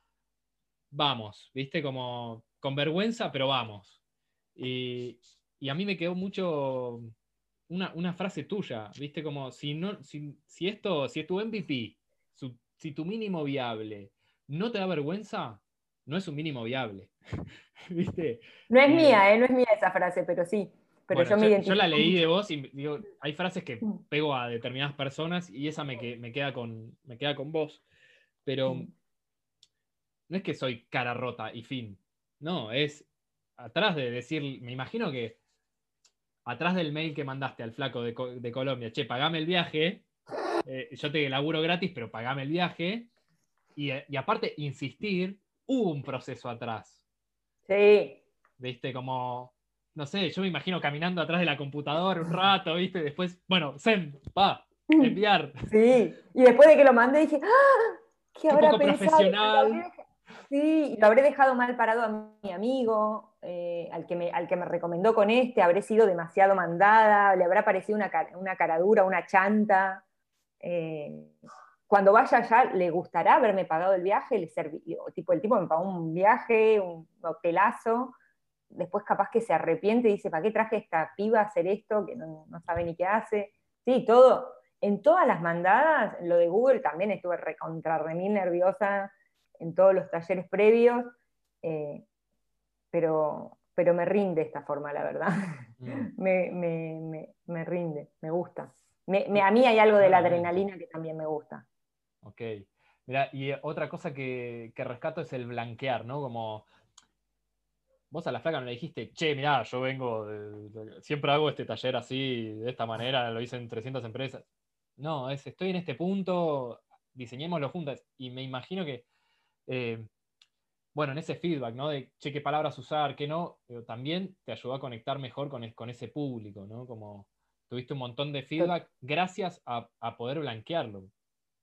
vamos, ¿viste? Como con vergüenza, pero vamos. Y, y a mí me quedó mucho una, frase tuya, ¿viste? Como si, no, si, esto, si es tu MVP, si tu mínimo viable no te da vergüenza, no es un mínimo viable. (laughs) ¿Viste? No es eh, mía, ¿eh? no es mía esa frase, pero sí. Pero yo, me yo, la leí de vos y digo, hay frases que mm. pego a determinadas personas y esa me, me, queda, con, me queda con vos. Pero mm. no es que soy cara rota y fin. No, es atrás de decir, me imagino que atrás del mail que mandaste al flaco de, Colombia, che, pagame el viaje, eh, yo te laburo gratis, pero pagame el viaje, y, aparte, insistir, hubo un proceso atrás. Sí. Viste, como, no sé, yo me imagino caminando atrás de la computadora un rato, viste, después, bueno, send, va, enviar. Sí, y después de que lo mandé dije, ¡ah! ¿Qué, habrá pensado? profesional. Sí, lo habré dejado mal parado a mi amigo, eh, al, que me, al que me recomendó con este, habré sido demasiado mandada, le habrá parecido una, una caradura, una chanta. Eh, cuando vaya allá, ¿le gustará haberme pagado el viaje? ¿Le tipo, el tipo me pagó un viaje, un hotelazo, después capaz que se arrepiente y dice, ¿para qué traje esta piba a hacer esto que no, sabe ni qué hace? Sí, todo. En todas las mandadas, lo de Google también estuve recontra remil nerviosa en todos los talleres previos, eh, pero, pero me rinde esta forma, la verdad. Mm. (laughs) me, rinde, me gusta. a mí hay algo de la adrenalina que también me gusta. Ok. Mira, y otra cosa que, rescato es el blanquear, ¿no? Como vos a la flaca no le dijiste, che, mirá, yo vengo, siempre hago este taller así, de esta manera, lo hice en 300 empresas. No, es, estoy en este punto, diseñémoslo juntas. Y me imagino que eh, bueno, en ese feedback, ¿no? De, che, qué palabras usar, qué no, pero también te ayudó a conectar mejor con, con ese público, ¿no? Como tuviste un montón de feedback gracias a, poder blanquearlo.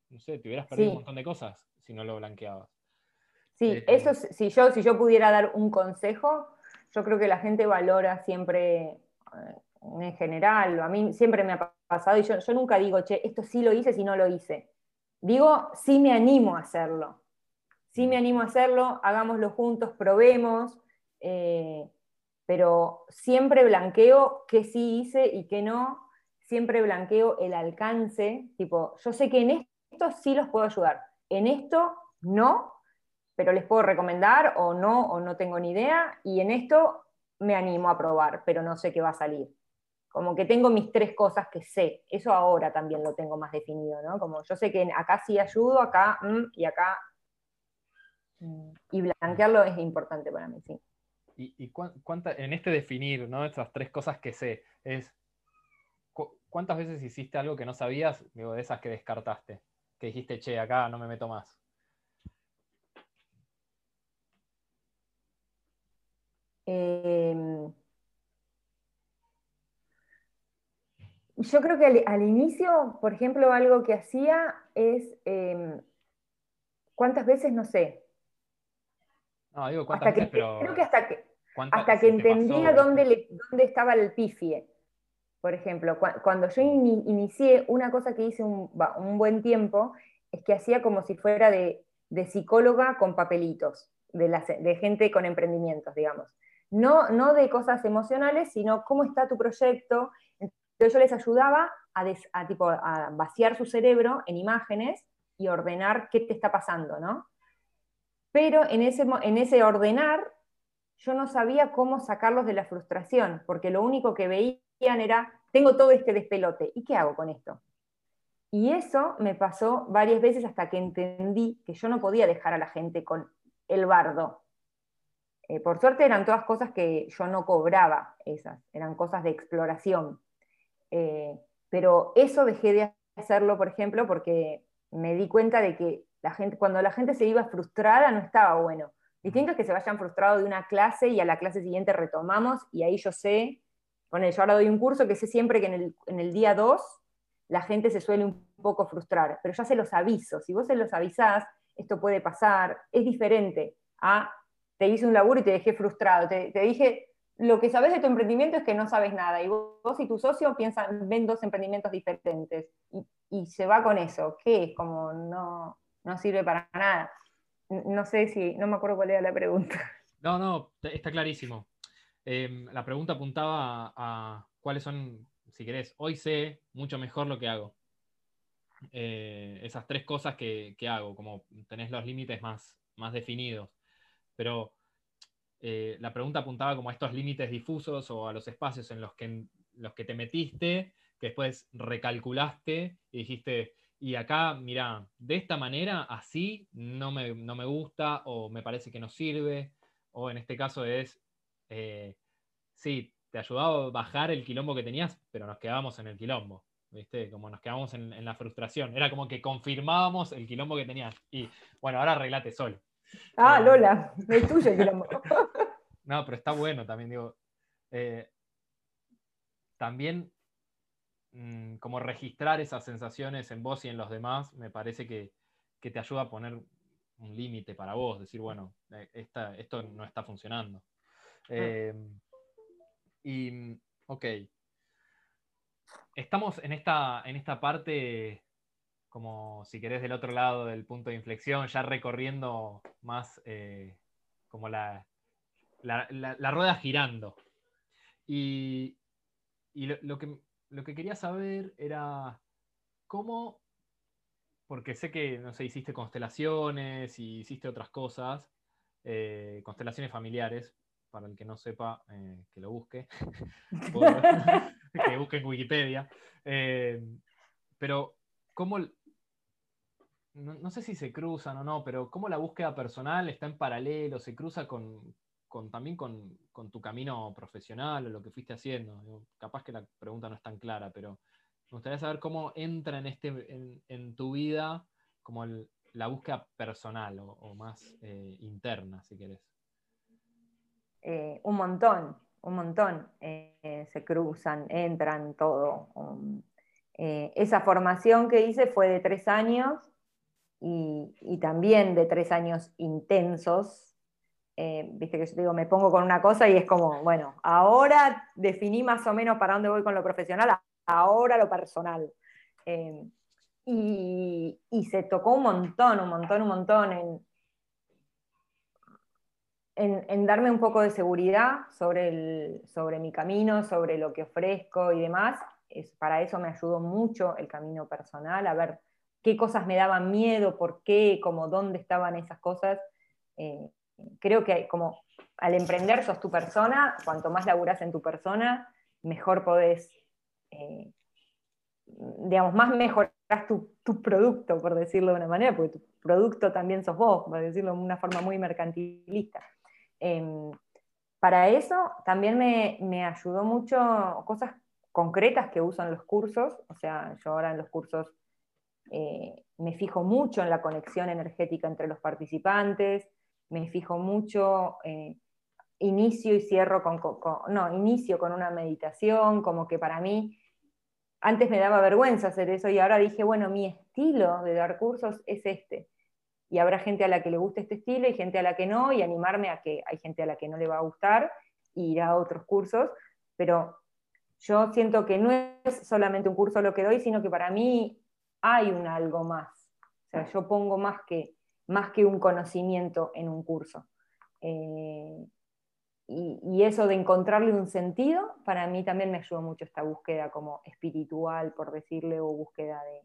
No sé, te hubieras perdido un montón de cosas si no lo blanqueabas. Sí, eh, eso, si yo, si yo pudiera dar un consejo, yo creo que la gente valora siempre, eh, en general, a mí siempre me ha pasado, y yo, yo nunca digo, che, esto sí lo hice si no lo hice. Digo, sí me animo a hacerlo sí me animo a hacerlo, hagámoslo juntos, probemos, eh, pero siempre blanqueo qué sí hice y qué no, siempre blanqueo el alcance, tipo, yo sé que en esto sí los puedo ayudar, en esto no, pero les puedo recomendar o no, o no tengo ni idea, y en esto me animo a probar, pero no sé qué va a salir. Como que tengo mis tres cosas que sé, eso ahora también lo tengo más definido, ¿no? Como yo sé que acá sí ayudo, acá mm, y acá. Mm, y blanquearlo es importante para mí, sí. ¿Y, cuánta, en este definir, ¿no? Esas tres cosas que sé, es ¿cuántas veces hiciste algo que no sabías, digo, de esas que descartaste? Que dijiste, che, acá no me meto más. Em, yo creo que al, inicio, por ejemplo, algo que hacía es, em, ¿cuántas veces? No sé. No, digo cuántas veces, pero... Creo que hasta que, hasta que entendía dónde, dónde estaba el pifie. Por ejemplo, cuando yo inicié, una cosa que hice un, buen tiempo es que hacía como si fuera de, psicóloga con papelitos, de, de gente con emprendimientos, digamos no, no de cosas emocionales, sino cómo está tu proyecto. Entonces yo les ayudaba a, tipo, a vaciar su cerebro en imágenes y ordenar qué te está pasando, ¿no? Pero en ese, en ese ordenar yo no sabía cómo sacarlos de la frustración, porque lo único que veían era, tengo todo este despelote, ¿y qué hago con esto? Y eso me pasó varias veces hasta que entendí que yo no podía dejar a la gente con el bardo, eh, por suerte eran todas cosas que yo no cobraba, esas, eran cosas de exploración. Eh, pero eso dejé de hacerlo, por ejemplo, porque me di cuenta de que la gente, cuando la gente se iba frustrada no estaba bueno. Distinto es que se vayan frustrados de una clase y a la clase siguiente retomamos y ahí yo sé, bueno, yo ahora doy un curso que sé siempre que en el, día 2 la gente se suele un poco frustrar, pero ya se los aviso, si vos se los avisás, esto puede pasar, es diferente a te hice un laburo y te dejé frustrado. Te, dije, lo que sabes de tu emprendimiento es que no sabes nada. Y vos, y tu socio piensan, ven dos emprendimientos diferentes. Y, se va con eso. ¿Qué es? Como no, no sirve para nada. No sé si, no me acuerdo cuál era la pregunta. (laughs) No, no, está clarísimo. Em, la pregunta apuntaba a, cuáles son, si querés, hoy sé mucho mejor lo que hago. Eh, esas tres cosas que, que, hago, como tenés los límites más, más definidos pero eh, la pregunta apuntaba como a estos límites difusos o a los espacios en los que, los que te metiste, que después recalculaste y dijiste, y acá, mira, de esta manera, así, no me, no me, gusta o me parece que no sirve, o en este caso es, eh, sí, te ayudaba a bajar el quilombo que tenías, pero nos quedábamos en el quilombo. ¿Viste? Como nos quedamos en, en la frustración. Era como que confirmábamos el quilombo que tenías. Y bueno, ahora arreglate solo. Ah, Lola, es tuyo (laughs) No, pero está bueno también, digo. Eh, también mm, como registrar esas sensaciones en vos y en los demás, me parece que, te ayuda a poner un límite para vos, decir, bueno, eh, esto no está funcionando. Eh, y, ok. Estamos en esta, en esta parte como si querés del otro lado del punto de inflexión, ya recorriendo más eh, como la, la, rueda girando. Y, lo, que, lo que quería saber era cómo, porque sé que, no sé, hiciste constelaciones y hiciste otras cosas, eh, constelaciones familiares, para el que no sepa, eh, que lo busque, (laughs) (laughs) (laughs) que busque en Wikipedia. pero, ¿cómo, no, sé si se cruzan o no, pero cómo la búsqueda personal está en paralelo, se cruza con, también con, tu camino profesional o lo que fuiste haciendo. Capaz que la pregunta no es tan clara, pero me gustaría saber cómo entra en, este, en, tu vida como la búsqueda personal o, más eh, interna, si querés. Eh, un montón, un montón. Eh, se cruzan, entran, todo. Um, esa formación que hice fue de tres años y, también de tres años intensos. Eh, viste que yo digo, me pongo con una cosa y es como, bueno, ahora definí más o menos para dónde voy con lo profesional, ahora lo personal. Eh, y, se tocó un montón, un montón, un montón en, en, darme un poco de seguridad sobre, el, sobre mi camino, sobre lo que ofrezco y demás. Es, para eso me ayudó mucho el camino personal, a ver qué cosas me daban miedo, por qué, como dónde estaban esas cosas. Eh, creo que como al emprender sos tu persona, cuanto más laburas en tu persona, mejor podés, eh, digamos, más mejoras tu, producto, por decirlo de una manera, porque tu producto también sos vos, por decirlo de una forma muy mercantilista. Em, para eso también me, ayudó mucho cosas concretas que uso en los cursos, o sea, yo ahora en los cursos eh, me fijo mucho en la conexión energética entre los participantes, me fijo mucho, eh, inicio y cierro con, no, inicio con una meditación, como que para mí, antes me daba vergüenza hacer eso y ahora dije, bueno, mi estilo de dar cursos es este. Y habrá gente a la que le guste este estilo y gente a la que no, y animarme a que hay gente a la que no le va a gustar y ir a otros cursos, pero yo siento que no es solamente un curso lo que doy, sino que para mí hay un algo más. O sea, yo pongo más que más que un conocimiento en un curso. Eh, y, eso de encontrarle un sentido, para mí también me ayudó mucho esta búsqueda como espiritual, por decirle, o búsqueda de,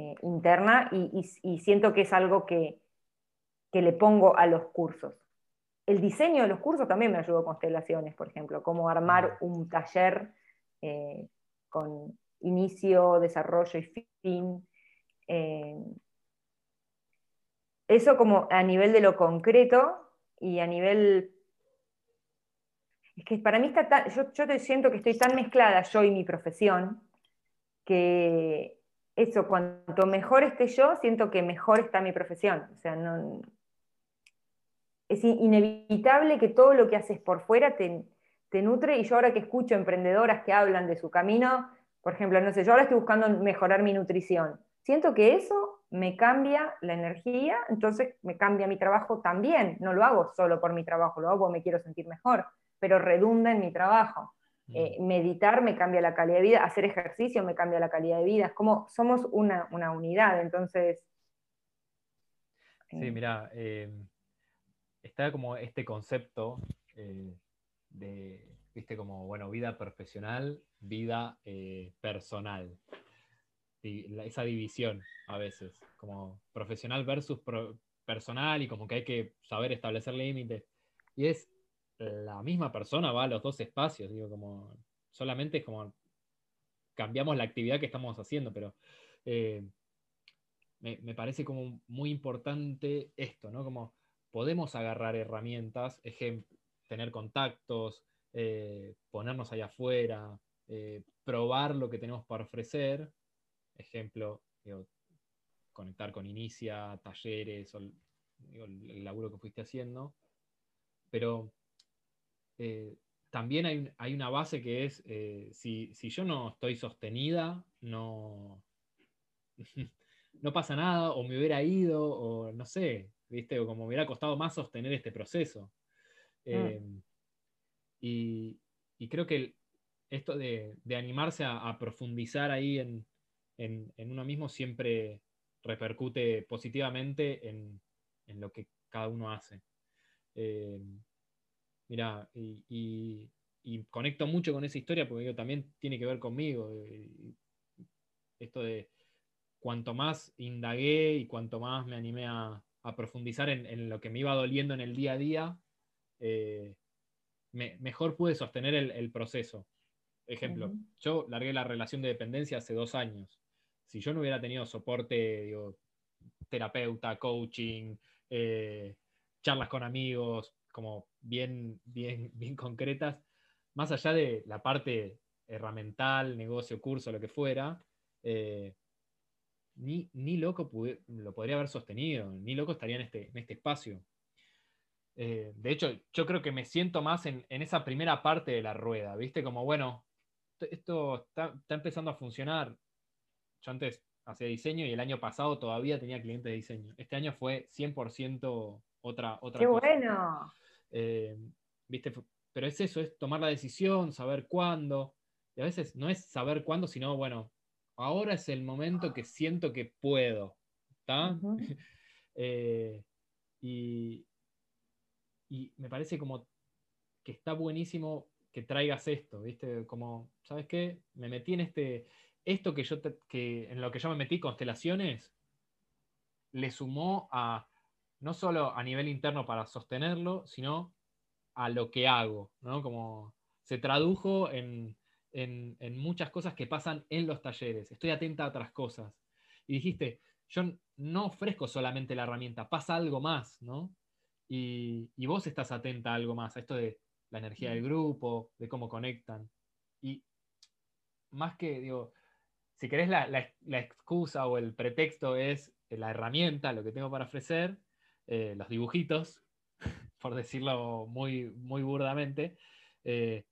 eh, interna, y, siento que es algo que, le pongo a los cursos. El diseño de los cursos también me ayudó constelaciones, por ejemplo, cómo armar un taller eh, con inicio, desarrollo y fin eso como a nivel de lo concreto y a nivel... Es que para mí está tan, yo, yo te siento que estoy tan mezclada yo y mi profesión, que eso, cuanto mejor esté yo, siento que mejor está mi profesión. O sea, no, es inevitable que todo lo que haces por fuera te, te, nutre. Y yo ahora que escucho emprendedoras que hablan de su camino, por ejemplo, no sé, yo ahora estoy buscando mejorar mi nutrición. Siento que eso me cambia la energía, entonces me cambia mi trabajo también. No lo hago solo por mi trabajo, lo hago porque me quiero sentir mejor, pero redunda en mi trabajo. Mm. Eh, meditar me cambia la calidad de vida, hacer ejercicio me cambia la calidad de vida. Es como somos una, unidad, entonces. Sí, eh, mira, eh, está como este concepto de, viste, como, bueno, vida profesional, vida personal esa división a veces, como profesional versus personal y como que hay que saber establecer límites. Y es la misma persona, va a los dos espacios, digo, como solamente es como cambiamos la actividad que estamos haciendo, pero eh, me, parece como muy importante esto, ¿no? Como podemos agarrar herramientas, tener contactos, eh, ponernos allá afuera, eh, probar lo que tenemos para ofrecer, ejemplo, conectar con Inicia, talleres, o, el, laburo que fuiste haciendo, pero eh, también hay, una base que es, eh, si, yo no estoy sostenida, no, (laughs) no pasa nada, o me hubiera ido, o no sé, ¿viste? O como me hubiera costado más sostener este proceso. Mm. Eh, y, creo que esto de, animarse a, profundizar ahí en, en, uno mismo siempre repercute positivamente en, lo que cada uno hace. Eh, mira, y, conecto mucho con esa historia porque también tiene que ver conmigo. Eh, esto de cuanto más indagué y cuanto más me animé a, profundizar en, lo que me iba doliendo en el día a día, eh, mejor pude sostener el, proceso. Ejemplo, yo largué la relación de dependencia hace dos años si yo no hubiera tenido soporte, digo, terapeuta, coaching, eh, charlas con amigos, como bien, bien, (laughs) bien concretas, más allá de la parte herramental, negocio, curso, lo que fuera, eh, ni, loco lo podría haber sostenido, ni loco estaría en este, en este espacio. Eh, de hecho, yo creo que me siento más en, esa primera parte de la rueda, ¿viste? Como, bueno, esto está, está empezando a funcionar, yo antes hacía diseño y el año pasado todavía tenía clientes de diseño. Este año fue 100% otra, otra ¡Qué bueno! Eh, ¿viste? Pero es eso, es tomar la decisión, saber cuándo. Y a veces no es saber cuándo, sino, bueno, ahora es el momento que siento que puedo. ¿Está? (laughs) Eh, y, y me parece como que está buenísimo que traigas esto, ¿viste? Como, ¿sabes qué? Me metí en este, esto que yo que en lo que yo me metí, constelaciones, le sumó a, no solo a nivel interno para sostenerlo, sino a lo que hago, ¿no? Como se tradujo en, muchas cosas que pasan en los talleres. Estoy atenta a otras cosas. Y dijiste, yo no ofrezco solamente la herramienta, pasa algo más, ¿no? Y, vos estás atenta a algo más, a esto de la energía del grupo, de cómo conectan. Y más que, digo, si querés la, excusa o el pretexto es la herramienta, lo que tengo para ofrecer, eh, los dibujitos, (laughs) por decirlo muy, burdamente, eh,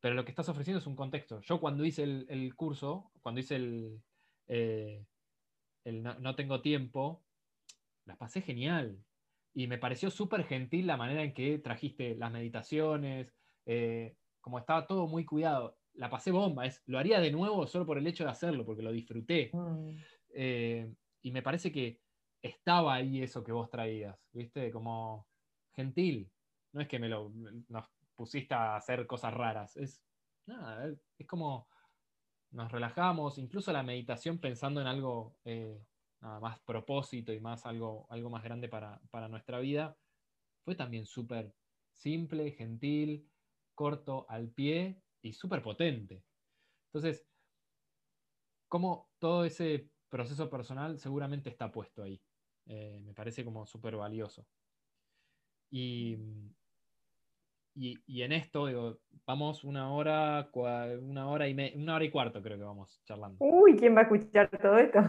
pero lo que estás ofreciendo es un contexto. Yo cuando hice el, curso, cuando hice el, eh, no, tengo tiempo, la pasé genial. Y me pareció súper gentil la manera en que trajiste las meditaciones, como estaba todo muy cuidado. La pasé bomba, es, lo haría de nuevo solo por el hecho de hacerlo, porque lo disfruté. Mm. y me parece que estaba ahí eso que vos traías, ¿viste? Como gentil. No es que me lo nos pusiste a hacer cosas raras. Es nada, es como nos relajamos, incluso la meditación pensando en algo eh, más propósito y más algo, algo más grande para, nuestra vida, fue también súper simple, gentil, corto, al pie y súper potente. Entonces, como todo ese proceso personal seguramente está puesto ahí. Eh, me parece como súper valioso. Y, y, en esto, digo, vamos una hora, una hora y una hora y cuarto creo que vamos charlando. Uy, ¿quién va a escuchar todo esto?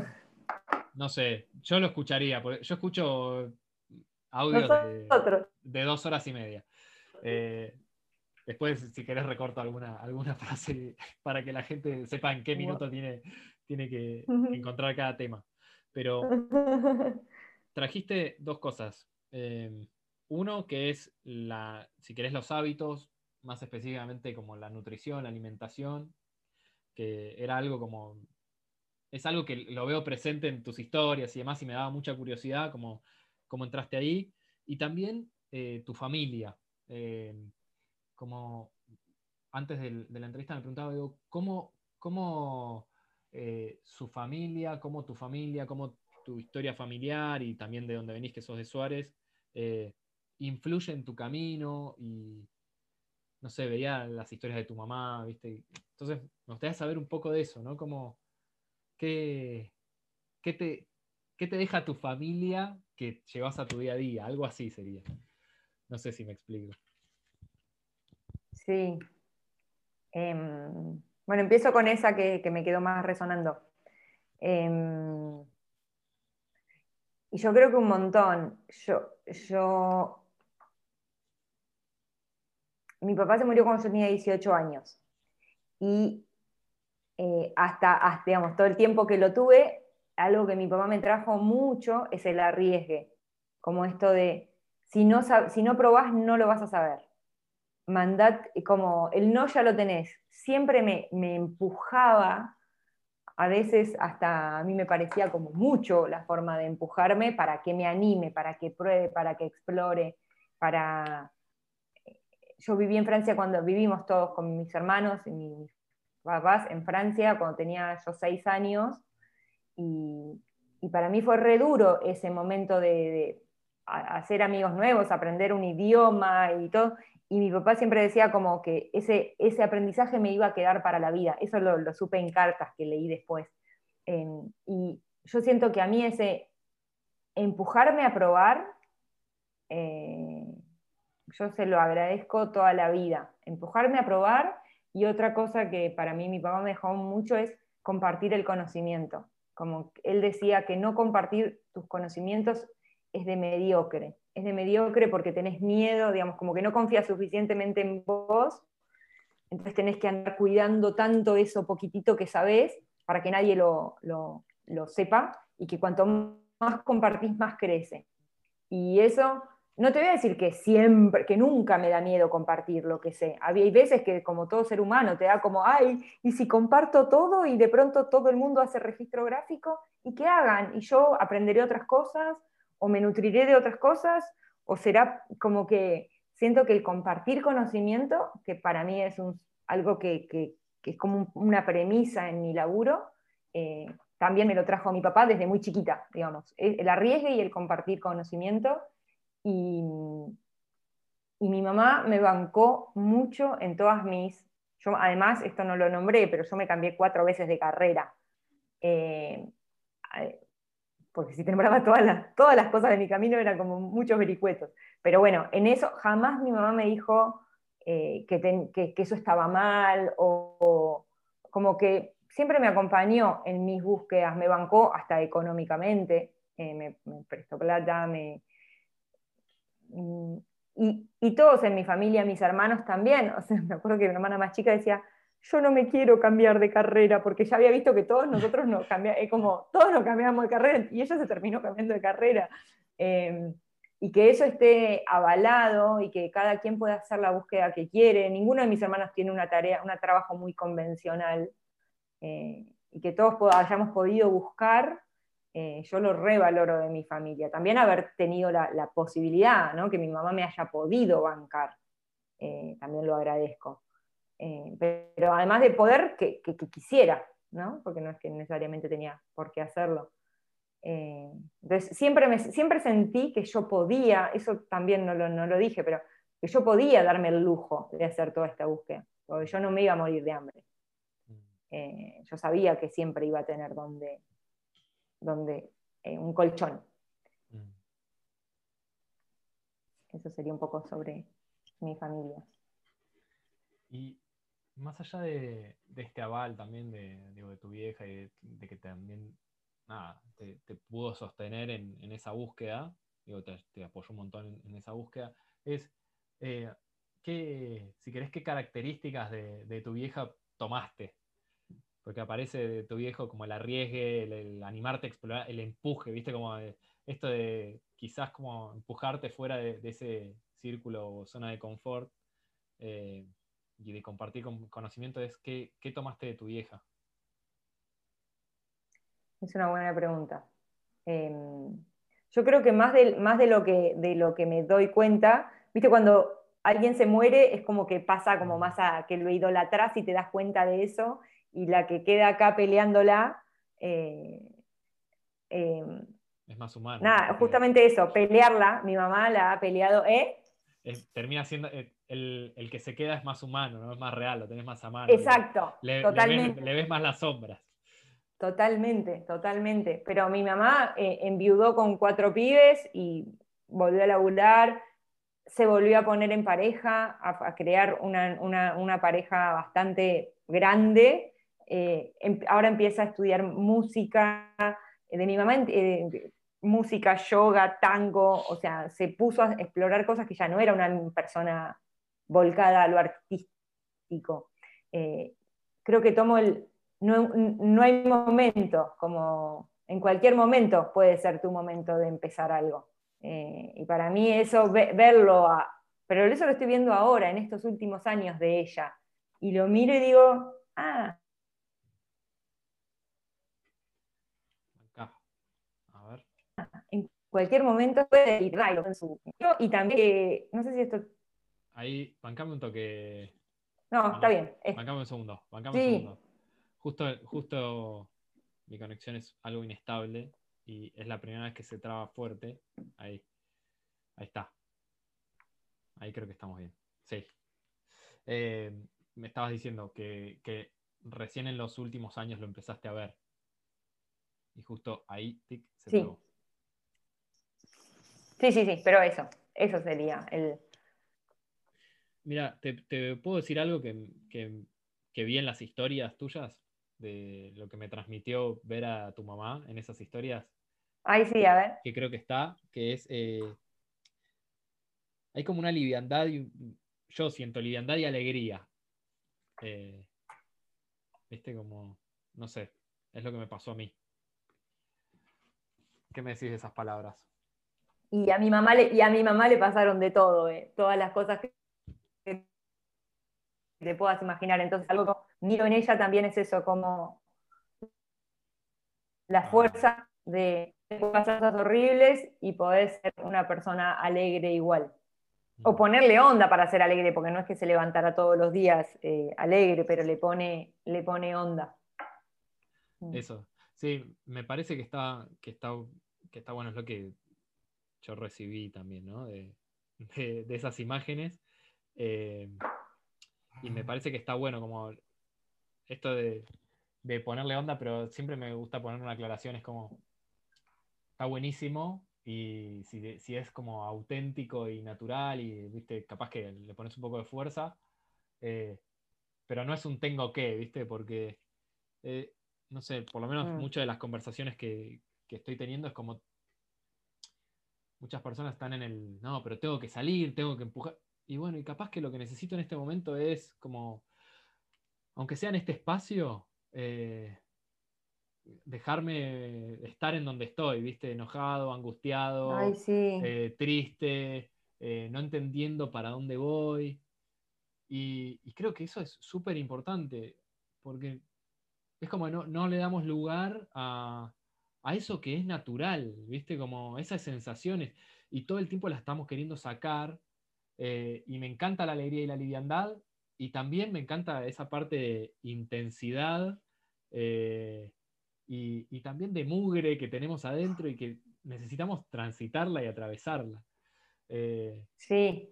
No sé, yo lo escucharía, porque yo escucho audio de, dos horas y media. Eh, después, si querés, recorto alguna, alguna (laughs) frase para que la gente sepa en qué minuto tiene, tiene que encontrar cada tema. Pero (laughs) trajiste dos cosas. Eh, uno que es, la, si querés, los hábitos, más específicamente como la nutrición, la alimentación, que era algo como, es algo que lo veo presente en tus historias y demás y me daba mucha curiosidad cómo, cómo entraste ahí. Y también eh, tu familia. Eh, como antes de, la entrevista me preguntaba, digo, ¿cómo, cómo su familia, cómo tu familia, cómo tu historia familiar y también de donde venís, que sos de Suárez, eh, influye en tu camino y, no sé, veía las historias de tu mamá, ¿viste? Entonces, me gustaría saber un poco de eso, ¿no? Como, ¿qué, qué, te, qué te deja tu familia que llevas a tu día a día? Algo así sería. No sé si me explico. Sí. Em, bueno, empiezo con esa que, me quedó más resonando. Em, y yo creo que un montón. Yo, yo. Mi papá se murió cuando yo tenía 18 años. Y eh, hasta, digamos, todo el tiempo que lo tuve, algo que mi papá me trajo mucho es el arriesgue. Como esto de, si no, si no probás, no lo vas a saber. Mandad, como el no ya lo tenés. Siempre me, me empujaba a veces hasta a mí me parecía como mucho la forma de empujarme para que me anime, para que pruebe, para que explore, para... Yo viví en Francia cuando vivimos todos con mis hermanos y mis papás en Francia cuando tenía yo seis años y, para mí fue re duro ese momento de, de hacer amigos nuevos, aprender un idioma y todo, y mi papá siempre decía como que ese, ese aprendizaje me iba a quedar para la vida. Eso lo, supe en cartas que leí después. Em, y yo siento que a mí ese empujarme a probar, eh, yo se lo agradezco toda la vida. Empujarme a probar y otra cosa que para mí mi papá me dejó mucho es compartir el conocimiento. Como él decía que no compartir tus conocimientos es de mediocre es de mediocre porque tenés miedo, digamos, como que no confías suficientemente en vos, entonces tenés que andar cuidando tanto eso poquitito que sabés para que nadie lo, sepa y que cuanto más compartís, más crece. Y eso, no te voy a decir que siempre, que nunca me da miedo compartir lo que sé. Hay veces que como todo ser humano te da como, ay, y si comparto todo y de pronto todo el mundo hace registro gráfico, ¿y qué hagan? Y yo aprenderé otras cosas o me nutriré de otras cosas, o será como que siento que el compartir conocimiento, que para mí es algo que, es como una premisa en mi laburo, eh, también me lo trajo mi papá desde muy chiquita, digamos. El arriesgue y el compartir conocimiento Y, y mi mamá me bancó mucho en todas mis... Yo además, esto no lo nombré, pero yo me cambié cuatro veces de carrera. Eh, porque si te nombraba todas las, todas las cosas de mi camino eran como muchos vericuetos. Pero bueno, en eso jamás mi mamá me dijo eh, que, eso estaba mal o, como que siempre me acompañó en mis búsquedas, me bancó hasta económicamente, eh, me, prestó plata, me... Mm, y, y, todos en mi familia, mis hermanos también, (laughs) o sea, me acuerdo que mi hermana más chica decía, yo no me quiero cambiar de carrera, porque ya había visto que todos nosotros nos cambiamos, como, todos nos cambiamos de carrera, y ella se terminó cambiando de carrera. Em, y que eso esté avalado y que cada quien pueda hacer la búsqueda que quiere. Ninguno de mis hermanos tiene una tarea, un trabajo muy convencional. Eh, y que todos hayamos podido buscar, eh, yo lo revaloro de mi familia. También haber tenido la, posibilidad, ¿no? que mi mamá me haya podido bancar, eh, también lo agradezco. Eh, pero además de poder, que, quisiera, ¿no? porque no es que necesariamente tenía por qué hacerlo. Eh, entonces, siempre, me, siempre sentí que yo podía, eso también no lo, dije, pero que yo podía darme el lujo de hacer toda esta búsqueda, porque yo no me iba a morir de hambre. Eh, yo sabía que siempre iba a tener donde, donde un colchón. Mm. Eso sería un poco sobre mi familia. Y más allá de, este aval también de, de tu vieja y de, que también te, pudo sostener en, esa búsqueda, digo, te, apoyó un montón en, esa búsqueda, es, eh, si querés, qué características de, tu vieja tomaste? Porque aparece de tu viejo como el arriesgue, el, animarte a explorar, el empuje, ¿viste? Como esto de quizás como empujarte fuera de, ese círculo o zona de confort. Eh, y de compartir con conocimiento es ¿qué, tomaste de tu vieja? Es una buena pregunta. Em, yo creo que más, de, más de, lo que, de lo que me doy cuenta, viste, cuando alguien se muere es como que pasa como más a que lo idolatras y te das cuenta de eso, y la que queda acá peleándola... Eh, em, es más humana. Nada, justamente eso, pelearla, mi mamá la ha peleado, ¿eh? termina siendo, eh, el, que se queda es más humano, ¿no? es más real, lo tenés más a mano. Exacto, le, totalmente. Le ves, más las sombras. Totalmente, totalmente. Pero mi mamá eh, enviudó con cuatro pibes y volvió a laburar, se volvió a poner en pareja, a, crear una, pareja bastante grande. Eh, em, ahora empieza a estudiar música. De mi mamá música, yoga, tango, o sea, se puso a explorar cosas que ya no era una persona volcada a lo artístico. Eh, creo que tomo el... No, hay momento, como en cualquier momento puede ser tu momento de empezar algo. Eh, y para mí eso, verlo, pero eso lo estoy viendo ahora, en estos últimos años de ella. Y lo miro y digo, ah, cualquier momento puede ir en su. Y también, no sé si esto. Ahí, bancame un toque. No, está bien. Bancame un segundo. Bancame un segundo. Justo, justo mi conexión es algo inestable y es la primera vez que se traba fuerte. Ahí. Ahí está. Ahí creo que estamos bien. Sí. Eh, me estabas diciendo que, recién en los últimos años lo empezaste a ver. Y justo ahí tic, se sí. Sí, sí, sí, pero eso, eso sería el... Mira, ¿te, puedo decir algo que, vi en las historias tuyas? De lo que me transmitió ver a tu mamá en esas historias. Ay, sí, a ver. Que creo que está, que es... Eh, hay como una liviandad, y, yo siento liviandad y alegría. Eh, Viste, como, no sé, es lo que me pasó a mí. ¿Qué me decís de esas palabras? y a mi mamá le, y a mi mamá le pasaron de todo, eh, todas las cosas que, te puedas imaginar. Entonces, algo que miro en ella también es eso, como la fuerza de pasar cosas horribles y poder ser una persona alegre igual. O ponerle onda para ser alegre, porque no es que se levantara todos los días eh, alegre, pero le pone, le pone onda. Mm. Eso, sí, me parece que está, que está, que está bueno, es lo que yo recibí también, ¿no? De, esas imágenes. Eh, y me parece que está bueno como esto de, ponerle onda, pero siempre me gusta poner una aclaración, es como, está buenísimo y si, es como auténtico y natural y, viste, capaz que le pones un poco de fuerza, eh, pero no es un tengo que, viste, porque, eh, no sé, por lo menos mm. muchas de las conversaciones que, que estoy teniendo es como muchas personas están en el, no, pero tengo que salir, tengo que empujar. Y bueno, y capaz que lo que necesito en este momento es como, aunque sea en este espacio, eh, dejarme estar en donde estoy, ¿viste? Enojado, angustiado, eh, triste, eh, no entendiendo para dónde voy. Y, creo que eso es súper importante, porque es como no, no le damos lugar a, a eso que es natural, ¿viste? Como esas sensaciones. Y todo el tiempo las estamos queriendo sacar. Eh, y me encanta la alegría y la liviandad. Y también me encanta esa parte de intensidad eh, y, también de mugre que tenemos adentro y que necesitamos transitarla y atravesarla. Eh, sí.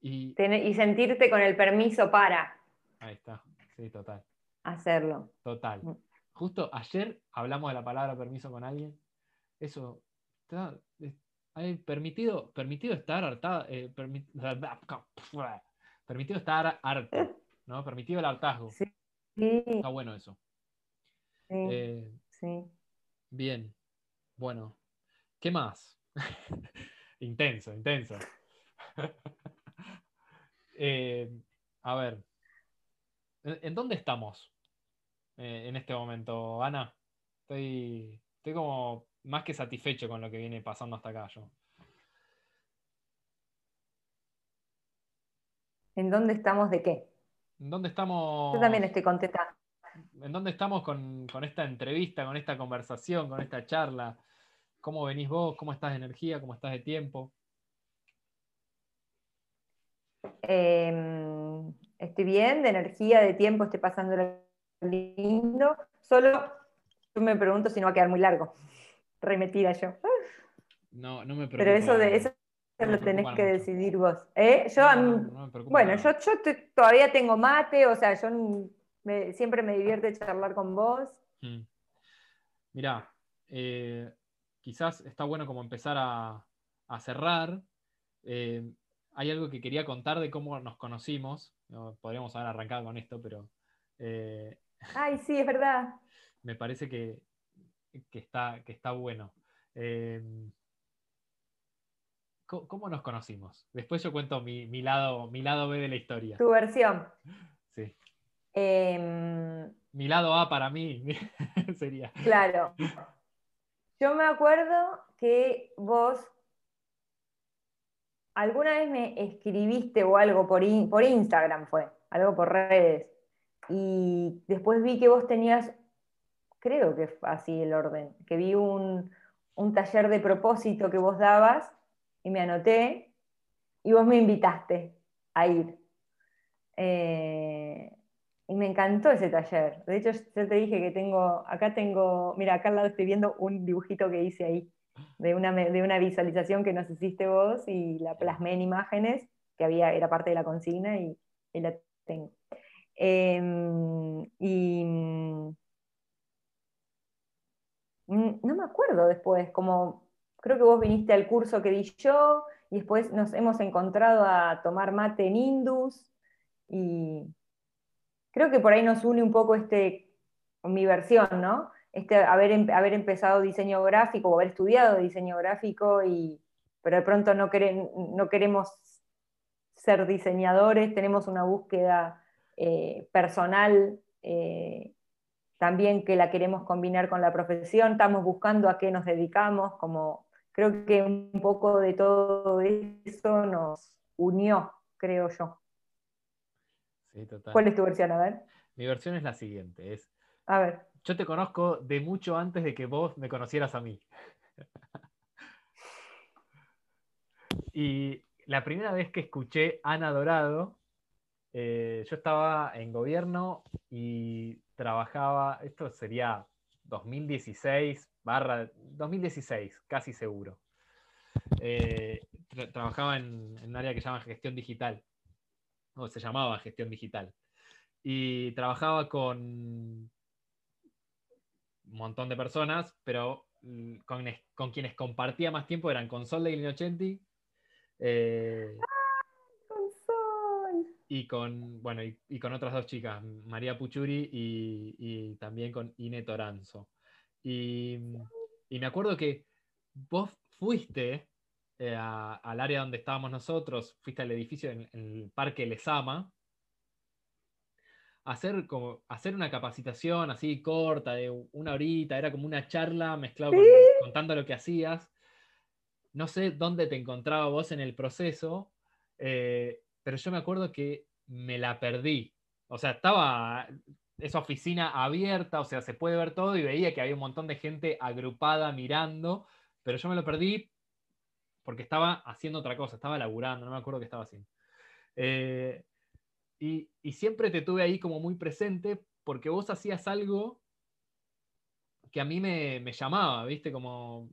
Y, y sentirte con el permiso para. Ahí está, sí, total. Hacerlo. Total. Mm. Justo ayer hablamos de la palabra permiso con alguien. Eso, está, permitido, permitido estar hartado, eh, permitido estar harto, ¿no? Permitido el hartazgo. Sí. Está bueno eso. Sí. Eh, sí. Bien. Bueno. ¿Qué más? (laughs) intenso, intenso. (laughs) Eh, a ver. ¿En dónde estamos? Eh, en este momento, Ana. Estoy, estoy como más que satisfecho con lo que viene pasando hasta acá yo. ¿En dónde estamos de qué? ¿En dónde estamos? Yo también estoy contenta. ¿En dónde estamos con, esta entrevista, con esta conversación, con esta charla? ¿Cómo venís vos? ¿Cómo estás de energía? ¿Cómo estás de tiempo? Em, estoy bien, de energía, de tiempo, estoy pasando lindo. Solo yo me pregunto si no va a quedar muy largo. Remetida yo. No, no me preocupa. Pero eso de eso lo tenés que decidir vos. ¿Eh? Yo, bueno, yo, todavía tengo mate, o sea, yo siempre me divierte charlar con vos. Mm. Mirá, eh, quizás está bueno como empezar a, cerrar. Eh, hay algo que quería contar de cómo nos conocimos. podríamos haber arrancado con esto, pero Ay, sí, es verdad. (laughs) Me parece que, está, que está bueno. Em, ¿cómo, nos conocimos? Después yo cuento mi, lado, mi lado B de la historia. Tu versión. (laughs) Sí. Em, mi lado A para mí (laughs) sería. Claro. Yo me acuerdo que vos alguna vez me escribiste o algo por, por Instagram fue, algo por redes y después vi que vos tenías, creo que fue así el orden, que vi un, taller de propósito que vos dabas y me anoté y vos me invitaste a ir. Eh, y me encantó ese taller. De hecho, yo te dije que tengo, acá tengo, mira, acá al lado estoy viendo un dibujito que hice ahí, de una, de una visualización que nos hiciste vos y la plasmé en imágenes, que había, era parte de la consigna y, y la tengo. Em, y no me acuerdo después, como creo que vos viniste al curso que di yo y después nos hemos encontrado a tomar mate en Indus y creo que por ahí nos une un poco este, mi versión, ¿no? Este, haber, em, haber empezado diseño gráfico o haber estudiado diseño gráfico y pero de pronto no, no queremos ser diseñadores, tenemos una búsqueda eh, personal eh, también que la queremos combinar con la profesión, estamos buscando a qué nos dedicamos, como creo que un poco de todo eso nos unió, creo yo. ¿Cuál es tu versión? A ver. Mi versión es la siguiente, es... A ver. Yo te conozco de mucho antes de que vos me conocieras a mí. (laughs) y la primera vez que escuché Ana Dorado eh, yo estaba en gobierno y trabajaba, esto sería 2016, barra 2016, casi seguro. eh, trabajaba en, un área que se llama gestión digital, o se llamaba gestión digital, y trabajaba con un montón de personas, pero con, con quienes compartía más tiempo eran con Sol de Glinochenti, eh, y con, bueno, y, con otras dos chicas, María Puchuri y, también con Ine Toranzo. Y, me acuerdo que vos fuiste eh, al área donde estábamos nosotros, fuiste al edificio en, el Parque Lesama, a hacer, como, hacer una capacitación así corta, de una horita, era como una charla mezclado contando lo que hacías. No sé dónde te encontraba vos en el proceso, eh, pero yo me acuerdo que me la perdí. O sea, estaba esa oficina abierta, o sea, se puede ver todo y veía que había un montón de gente agrupada mirando, pero yo me lo perdí porque estaba haciendo otra cosa, estaba laburando, no me acuerdo qué estaba haciendo. Eh, y, siempre te tuve ahí como muy presente porque vos hacías algo que a mí me, llamaba, ¿viste? Como,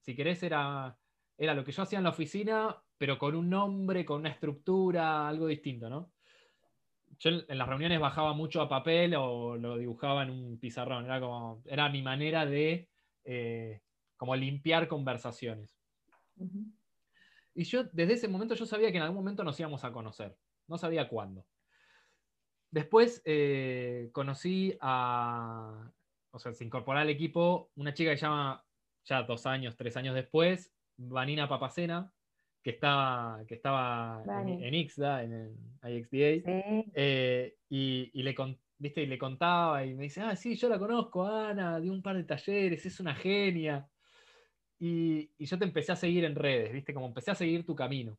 si querés, era, era lo que yo hacía en la oficina, pero con un nombre, con una estructura, algo distinto, ¿no? Yo en las reuniones bajaba mucho a papel o lo dibujaba en un pizarrón, era como, era mi manera de eh, como limpiar conversaciones. Y yo desde ese momento yo sabía que en algún momento nos íbamos a conocer, no sabía cuándo. Después eh, conocí a, o sea, se incorporó al equipo una chica que se llama, ya dos años, tres años después, Vanina Papacena, que estaba, que estaba en, IXDA, en, IXDA, eh, y, le, ¿viste? y le contaba y me dice, ah, sí, yo la conozco, Ana, de un par de talleres, es una genia. Y, yo te empecé a seguir en redes, ¿viste? Como empecé a seguir tu camino.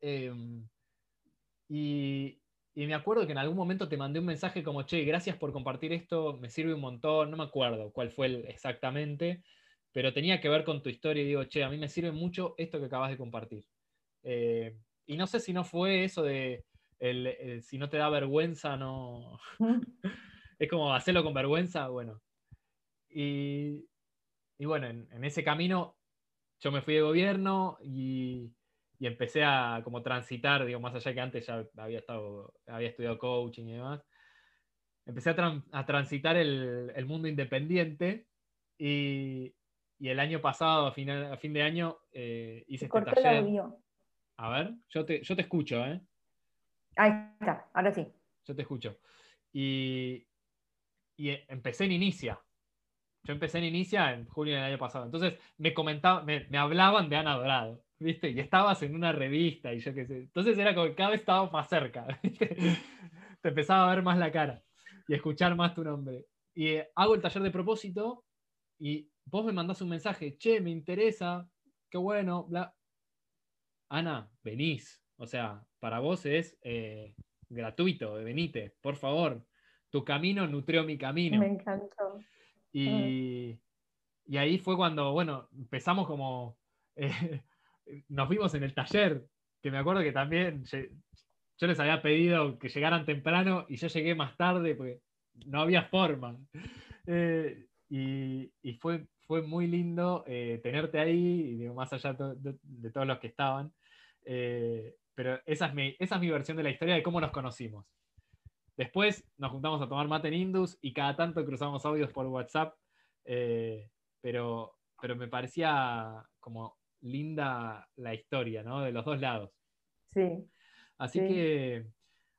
Em, y, y me acuerdo que en algún momento te mandé un mensaje como, che, gracias por compartir esto, me sirve un montón, no me acuerdo cuál fue exactamente, pero tenía que ver con tu historia y digo, che, a mí me sirve mucho esto que acabas de compartir. Eh, y no sé si no fue eso de, si no te da vergüenza, no... (laughs) es como hacerlo con vergüenza, bueno. Y, bueno, en, ese camino yo me fui de gobierno y, empecé a como transitar, digo, más allá que antes ya había, estado, había estudiado coaching y demás, empecé a, transitar el, el, mundo independiente y, y el año pasado, a fin, a fin de año, eh, hice este taller. A ver, yo te, yo te escucho, ¿eh? Ahí está, ahora sí. Yo te escucho. Y, y empecé en Inicia. Yo empecé en Inicia en junio del año pasado. Entonces me comentaban, me, me, hablaban de Ana Dorado, ¿viste? Y estabas en una revista y yo qué sé. Entonces era como que cada vez estábamos más cerca, (laughs) ¿viste? Te empezaba a ver más la cara y escuchar más tu nombre. Y eh, hago el taller de propósito y vos me mandás un mensaje, che, me interesa, qué bueno, bla. Ana, venís. O sea, para vos es eh, gratuito, venite, por favor. Tu camino nutrió mi camino. Me encantó. Y, ahí fue cuando, bueno, empezamos como, eh, nos vimos en el taller, que me acuerdo que también yo les había pedido que llegaran temprano y yo llegué más tarde porque no había forma. Eh, y, y, fue, fue muy lindo eh, tenerte ahí, digo, más allá de, todos los que estaban. Eh, pero esa es, mi, esa es mi versión de la historia de cómo nos conocimos. Después nos juntamos a tomar mate en Indus y cada tanto cruzamos audios por WhatsApp, eh, pero, pero me parecía como linda la historia, ¿no? De los dos lados. Sí. Así que,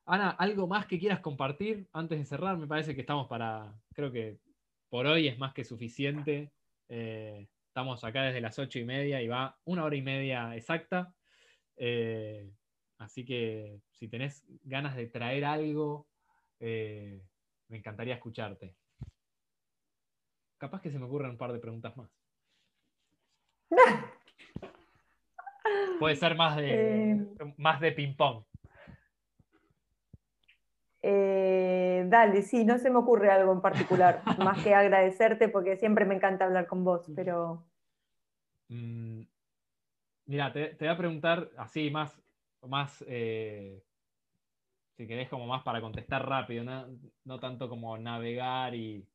Ana, ¿algo más que quieras compartir antes de cerrar? Me parece que estamos para, creo que por hoy es más que suficiente. Eh, estamos acá desde las ocho y media y va una hora y media exacta. Eh, así que si tenés ganas de traer algo, eh, me encantaría escucharte. Capaz que se me ocurran un par de preguntas más. (laughs) Puede ser más de, más de ping-pong. Eh, dale, sí, no se me ocurre algo en particular, (laughs) más que agradecerte porque siempre me encanta hablar con vos, pero... Mm, mira, te, voy a preguntar así más, más eh, si querés como más para contestar rápido, no, tanto como navegar y,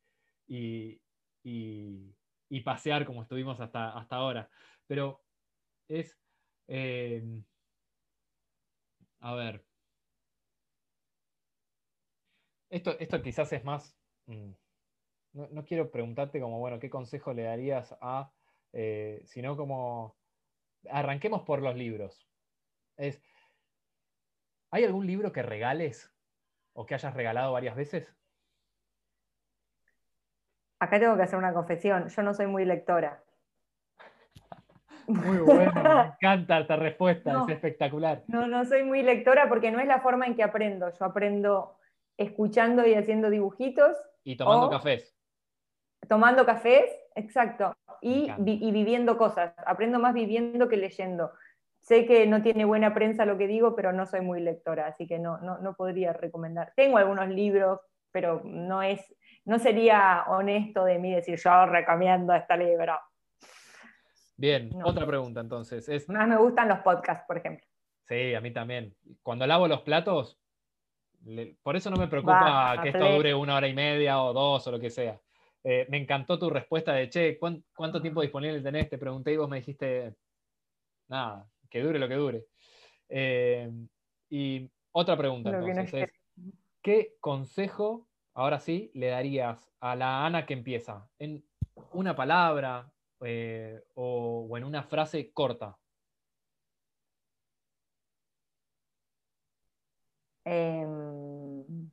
y, pasear como estuvimos hasta, hasta ahora. Pero es, eh, a ver, esto, esto quizás es más, mm, no, quiero preguntarte como, bueno, ¿qué consejo le darías a, eh, sino como, arranquemos por los libros. Es, ¿Hay algún libro que regales o que hayas regalado varias veces? Acá tengo que hacer una confesión, yo no soy muy lectora. (laughs) Muy bueno, me (laughs) encanta esta respuesta, es espectacular. No, no soy muy lectora porque no es la forma en que aprendo. Yo aprendo escuchando y haciendo dibujitos. Y tomando cafés. Tomando cafés, exacto. Y, y, viviendo cosas. Aprendo más viviendo que leyendo. Sé que no tiene buena prensa lo que digo, pero no soy muy lectora, así que no, no, no podría recomendar. Tengo algunos libros, pero no, es, no sería honesto de mí decir yo recomiendo este libro. Bien, otra pregunta entonces. Es... Más me gustan los podcasts, por ejemplo. Sí, a mí también. Cuando lavo los platos, por eso no me preocupa que esto dure una hora y media o dos o lo que sea. Eh, me encantó tu respuesta de, che, ¿cuánto, tiempo disponible tenés? Te pregunté y vos me dijiste, nada, que dure lo que dure. Eh, y otra pregunta entonces es, ¿qué consejo, ahora sí, le darías a la Ana que empieza? En una palabra eh, o, o en una frase corta. Em,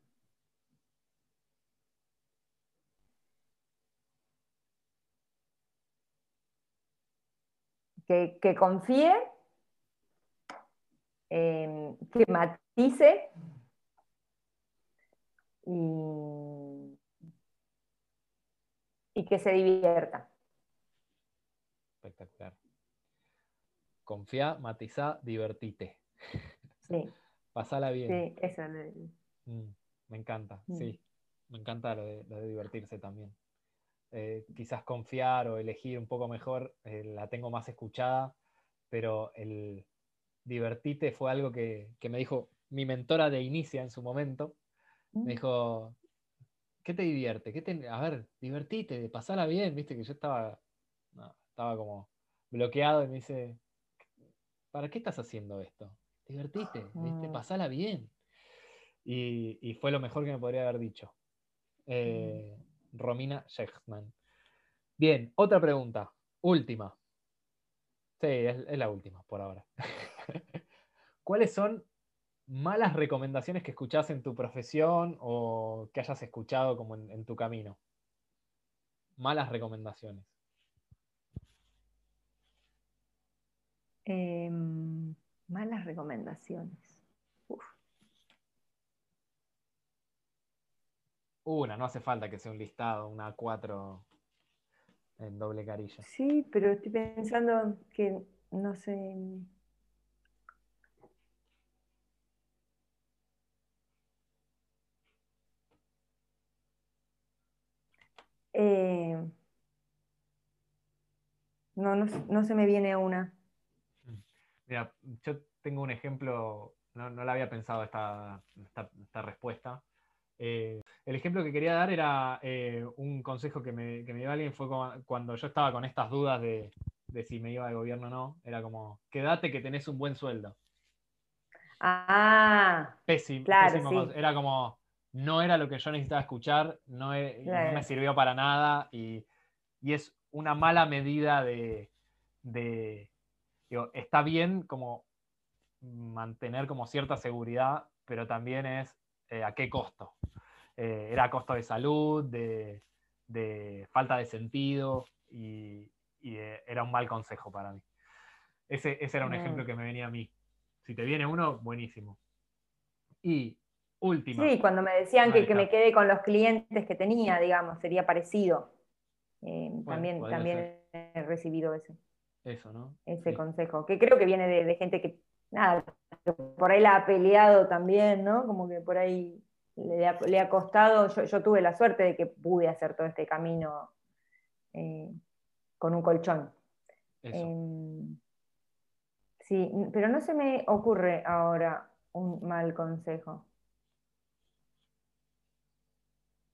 que, confíe, em, que matice y, que se divierta. Espectacular. Confía, matiza, divertite. Sí. Pasala bien. Sí, eso. Mm, me encanta, mm. sí. Me encanta lo de, divertirse también. Eh, quizás confiar o elegir un poco mejor, eh, la tengo más escuchada, pero el divertirte fue algo que, me dijo mi mentora de inicia en su momento. Me mm. dijo, ¿qué te divierte? ¿Qué te... A ver, divertite, pasala bien, viste que yo estaba, estaba como bloqueado y me dice, ¿para qué estás haciendo esto? Divertite, ¿viste? Mm. pasala bien. Y, fue lo mejor que me podría haber dicho. Eh, mm. Romina Shechman. Bien, otra pregunta. Última. Sí, es, la última por ahora. (laughs) ¿Cuáles son malas recomendaciones que escuchás en tu profesión o que hayas escuchado como en, tu camino? Malas recomendaciones. Em, Malas recomendaciones. Una, no hace falta que sea un listado, una A4 en doble carilla. Sí, pero estoy pensando que, no sé. Eh, no, no, no se me viene una. Mira, yo tengo un ejemplo, no, no la había pensado esta, esta, respuesta. Eh, el ejemplo que quería dar era eh, un consejo que me, dio alguien, fue cuando yo estaba con estas dudas de, si me iba de gobierno o no, era como, quédate que tenés un buen sueldo. Ah, pésimo. pésimo Era como, no era lo que yo necesitaba escuchar, no, me sirvió para nada y, es una mala medida de, está bien como mantener como cierta seguridad, pero también es eh, a qué costo. Eh, era a costo de salud, de, falta de sentido y, eh, era un mal consejo para mí. Ese, era un ejemplo que me venía a mí. Si te viene uno, buenísimo. Y última. Sí, cuando me decían que, que, me quede con los clientes que tenía, digamos, sería parecido. también también he recibido ese. Eso, ¿no? Ese consejo, que creo que viene de, gente que, nada, por ahí la ha peleado también, ¿no? Como que por ahí le ha, costado, yo, tuve la suerte de que pude hacer todo este camino eh, con un colchón. Em, sí, pero no se me ocurre ahora un mal consejo.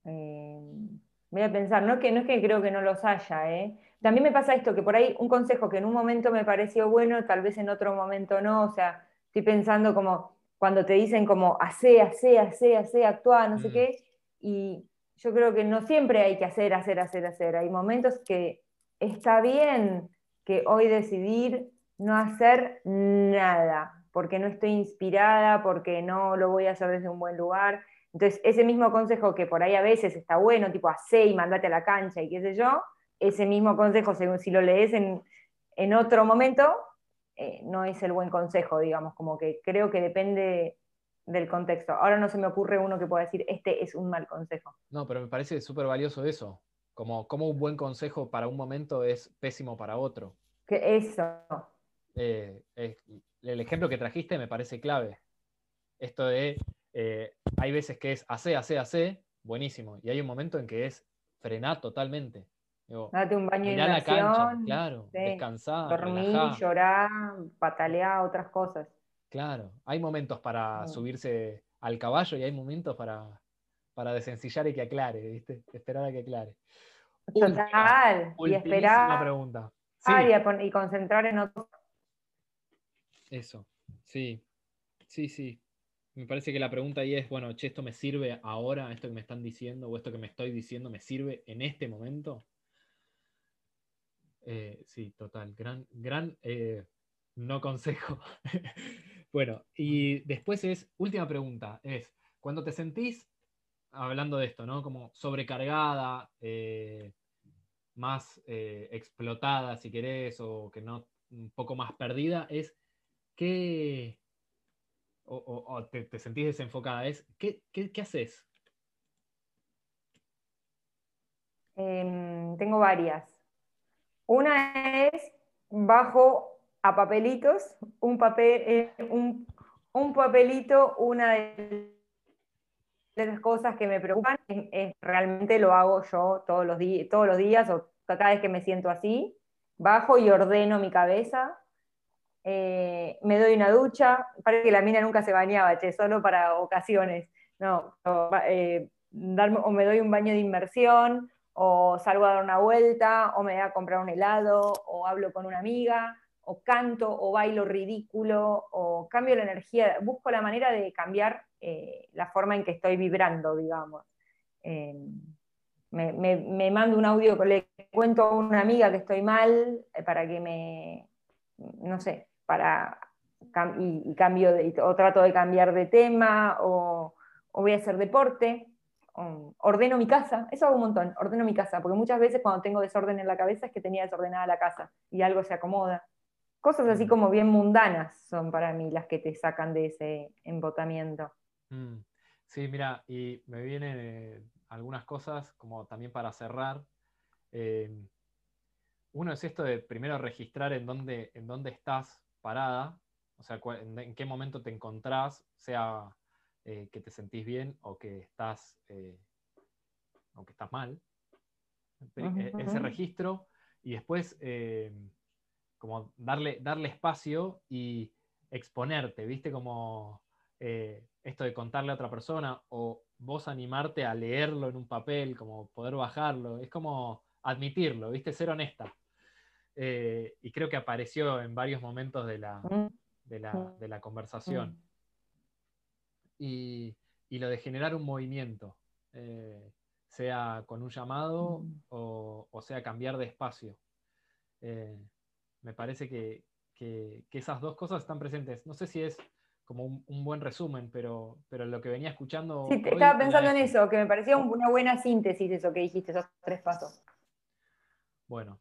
Em, Voy a pensar, no, que, no es que creo que no los haya, ¿eh? También me pasa esto, que por ahí un consejo que en un momento me pareció bueno, tal vez en otro momento no, o sea, estoy pensando como cuando te dicen como hace, hace, hace, hace, actúa, no sé Mm. qué, y yo creo que no siempre hay que hacer, hacer, hacer, hacer. Hay momentos que está bien que hoy decidir no hacer nada, porque no estoy inspirada, porque no lo voy a hacer desde un buen lugar. Entonces, ese mismo consejo que por ahí a veces está bueno, tipo hace y mandate a la cancha y qué sé yo, ese mismo consejo, según si lo lees en, en otro momento, eh, no es el buen consejo, digamos, como que creo que depende del contexto. Ahora no se me ocurre uno que pueda decir, este es un mal consejo. No, pero me parece súper valioso eso. Como, como un buen consejo para un momento es pésimo para otro. Que eso. Eh, el ejemplo que trajiste me parece clave. Esto de, eh, hay veces que es hace, hace, hace, buenísimo. Y hay un momento en que es frenar totalmente. Digo, Date un baño de la cancha, claro, sí, descansar, dormir, relajá. llorar, patalear, otras cosas. Claro, hay momentos para Mm. subirse al caballo y hay momentos para, para desencillar y que aclare, ¿viste? Esperar a que aclare. Total. Y esperar pregunta. Sí, y, y concentrar en otro. eso, sí, sí, sí. Me parece que la pregunta ahí es, bueno, che, ¿esto me sirve ahora? ¿Esto que me están diciendo o esto que me estoy diciendo me sirve en este momento? Eh, sí, total, gran, gran eh, no consejo. (laughs) bueno, y después es, última pregunta, es, cuando te sentís, hablando de esto, ¿no? Como sobrecargada, eh, más explotada, si querés, o que no, un poco más perdida, es, ¿qué, o te, te sentís desenfocada, es, ¿qué, qué, qué haces? Em, tengo varias. Una es bajo a papelitos, un, papel, eh, un, un papelito, una de las cosas que me preocupan, es- realmente lo hago yo todos los, todos los días o cada vez que me siento así, bajo y ordeno mi cabeza, eh, me doy una ducha, parece que la mina nunca se bañaba, solo para ocasiones, no, eh, o me doy un baño de inmersión, o salgo a dar una vuelta, o me voy a comprar un helado, o hablo con una amiga, o canto, o bailo ridículo, o cambio la energía, busco la manera de cambiar eh, la forma en que estoy vibrando, digamos. Eh, me, me- mando un audio, le cuento a una amiga que estoy mal, eh, para que me, no sé, para, y, cambio, o trato de cambiar de tema, o, o voy a hacer deporte, o ordeno mi casa, eso hago un montón, ordeno mi casa, porque muchas veces cuando tengo desorden en la cabeza es que tenía desordenada la casa y algo se acomoda. Cosas así Mm. como bien mundanas son para mí las que te sacan de ese embotamiento. Mm, Sí, mira, y me vienen eh, algunas cosas como también para cerrar. Eh, uno es esto de primero registrar en dónde, en dónde estás parada, o sea, en qué momento te encontrás, sea eh, que te sentís bien o que estás, eh, o que estás mal. Eh, Ese registro y después eh, como darle, darle espacio y exponerte, ¿viste? Como esto de contarle a otra persona o vos animarte a leerlo en un papel, como poder bajarlo, es como admitirlo, ¿viste? Ser honesta. Y creo que apareció en varios momentos de la, Mm, de la, de la conversación. Y, y lo de generar un movimiento, eh, sea con un llamado Mm. o, o sea cambiar de espacio. Eh, me parece que, que- que esas dos cosas están presentes. No sé si es como un, un buen resumen, pero, pero lo que venía escuchando. Sí, te- estaba pensando en eso, que me parecía un- una buena síntesis eso que dijiste, esos tres pasos. Bueno,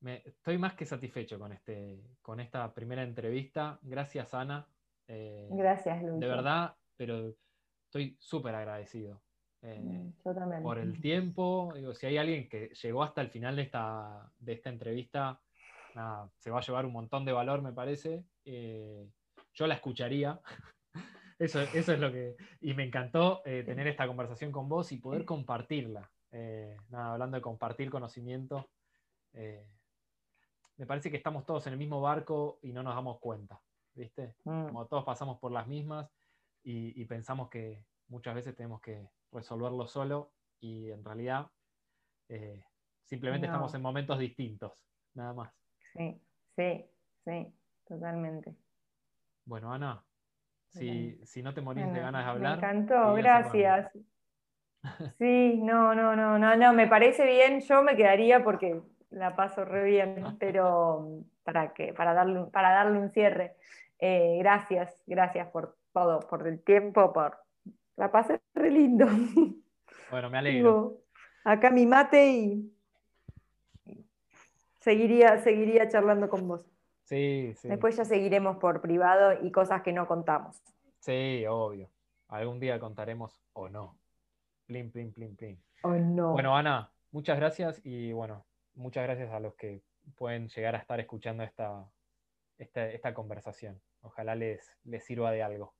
me, estoy más que satisfecho con, este, con esta primera entrevista. Gracias, Ana. Eh, Gracias, Luis. de verdad, pero estoy súper agradecido. eh, Mm, Yo también. por el tiempo. Digo, si hay alguien que llegó hasta el final de esta, de esta entrevista, nada, se va a llevar un montón de valor, me parece. Eh, yo la escucharía. (laughs) Eso, eso es lo que. Y me encantó eh, tener esta conversación con vos y poder compartirla. Eh, nada, hablando de compartir conocimiento. me parece que estamos todos en el mismo barco y no nos damos cuenta. ¿Viste? Mm, como todos pasamos por las mismas y, y pensamos que muchas veces tenemos que resolverlo solo y en realidad Eh, simplemente No. estamos en momentos distintos, nada más. Sí, sí, sí, totalmente. Bueno, Ana, si, si no te morís de ganas de hablar. Me encantó, gracias. (laughs) Sí, no, no, no, no, no, me parece bien, yo me quedaría porque la paso re bien, pero para que, para darle, para darle un cierre. Eh, gracias, gracias por todo, por el tiempo, por la pasé re lindo. (laughs) Bueno, me alegro. Acá mi mate y seguiría, seguiría charlando con vos. Sí, sí. Después ya seguiremos por privado y cosas que no contamos. Sí, obvio. Algún día contaremos o no. Plin, plin, plin, plin. ¿O no? Bueno, Ana, muchas gracias y bueno, muchas gracias a los que pueden llegar a estar escuchando esta, esta, esta conversación. Ojalá les, les sirva de algo.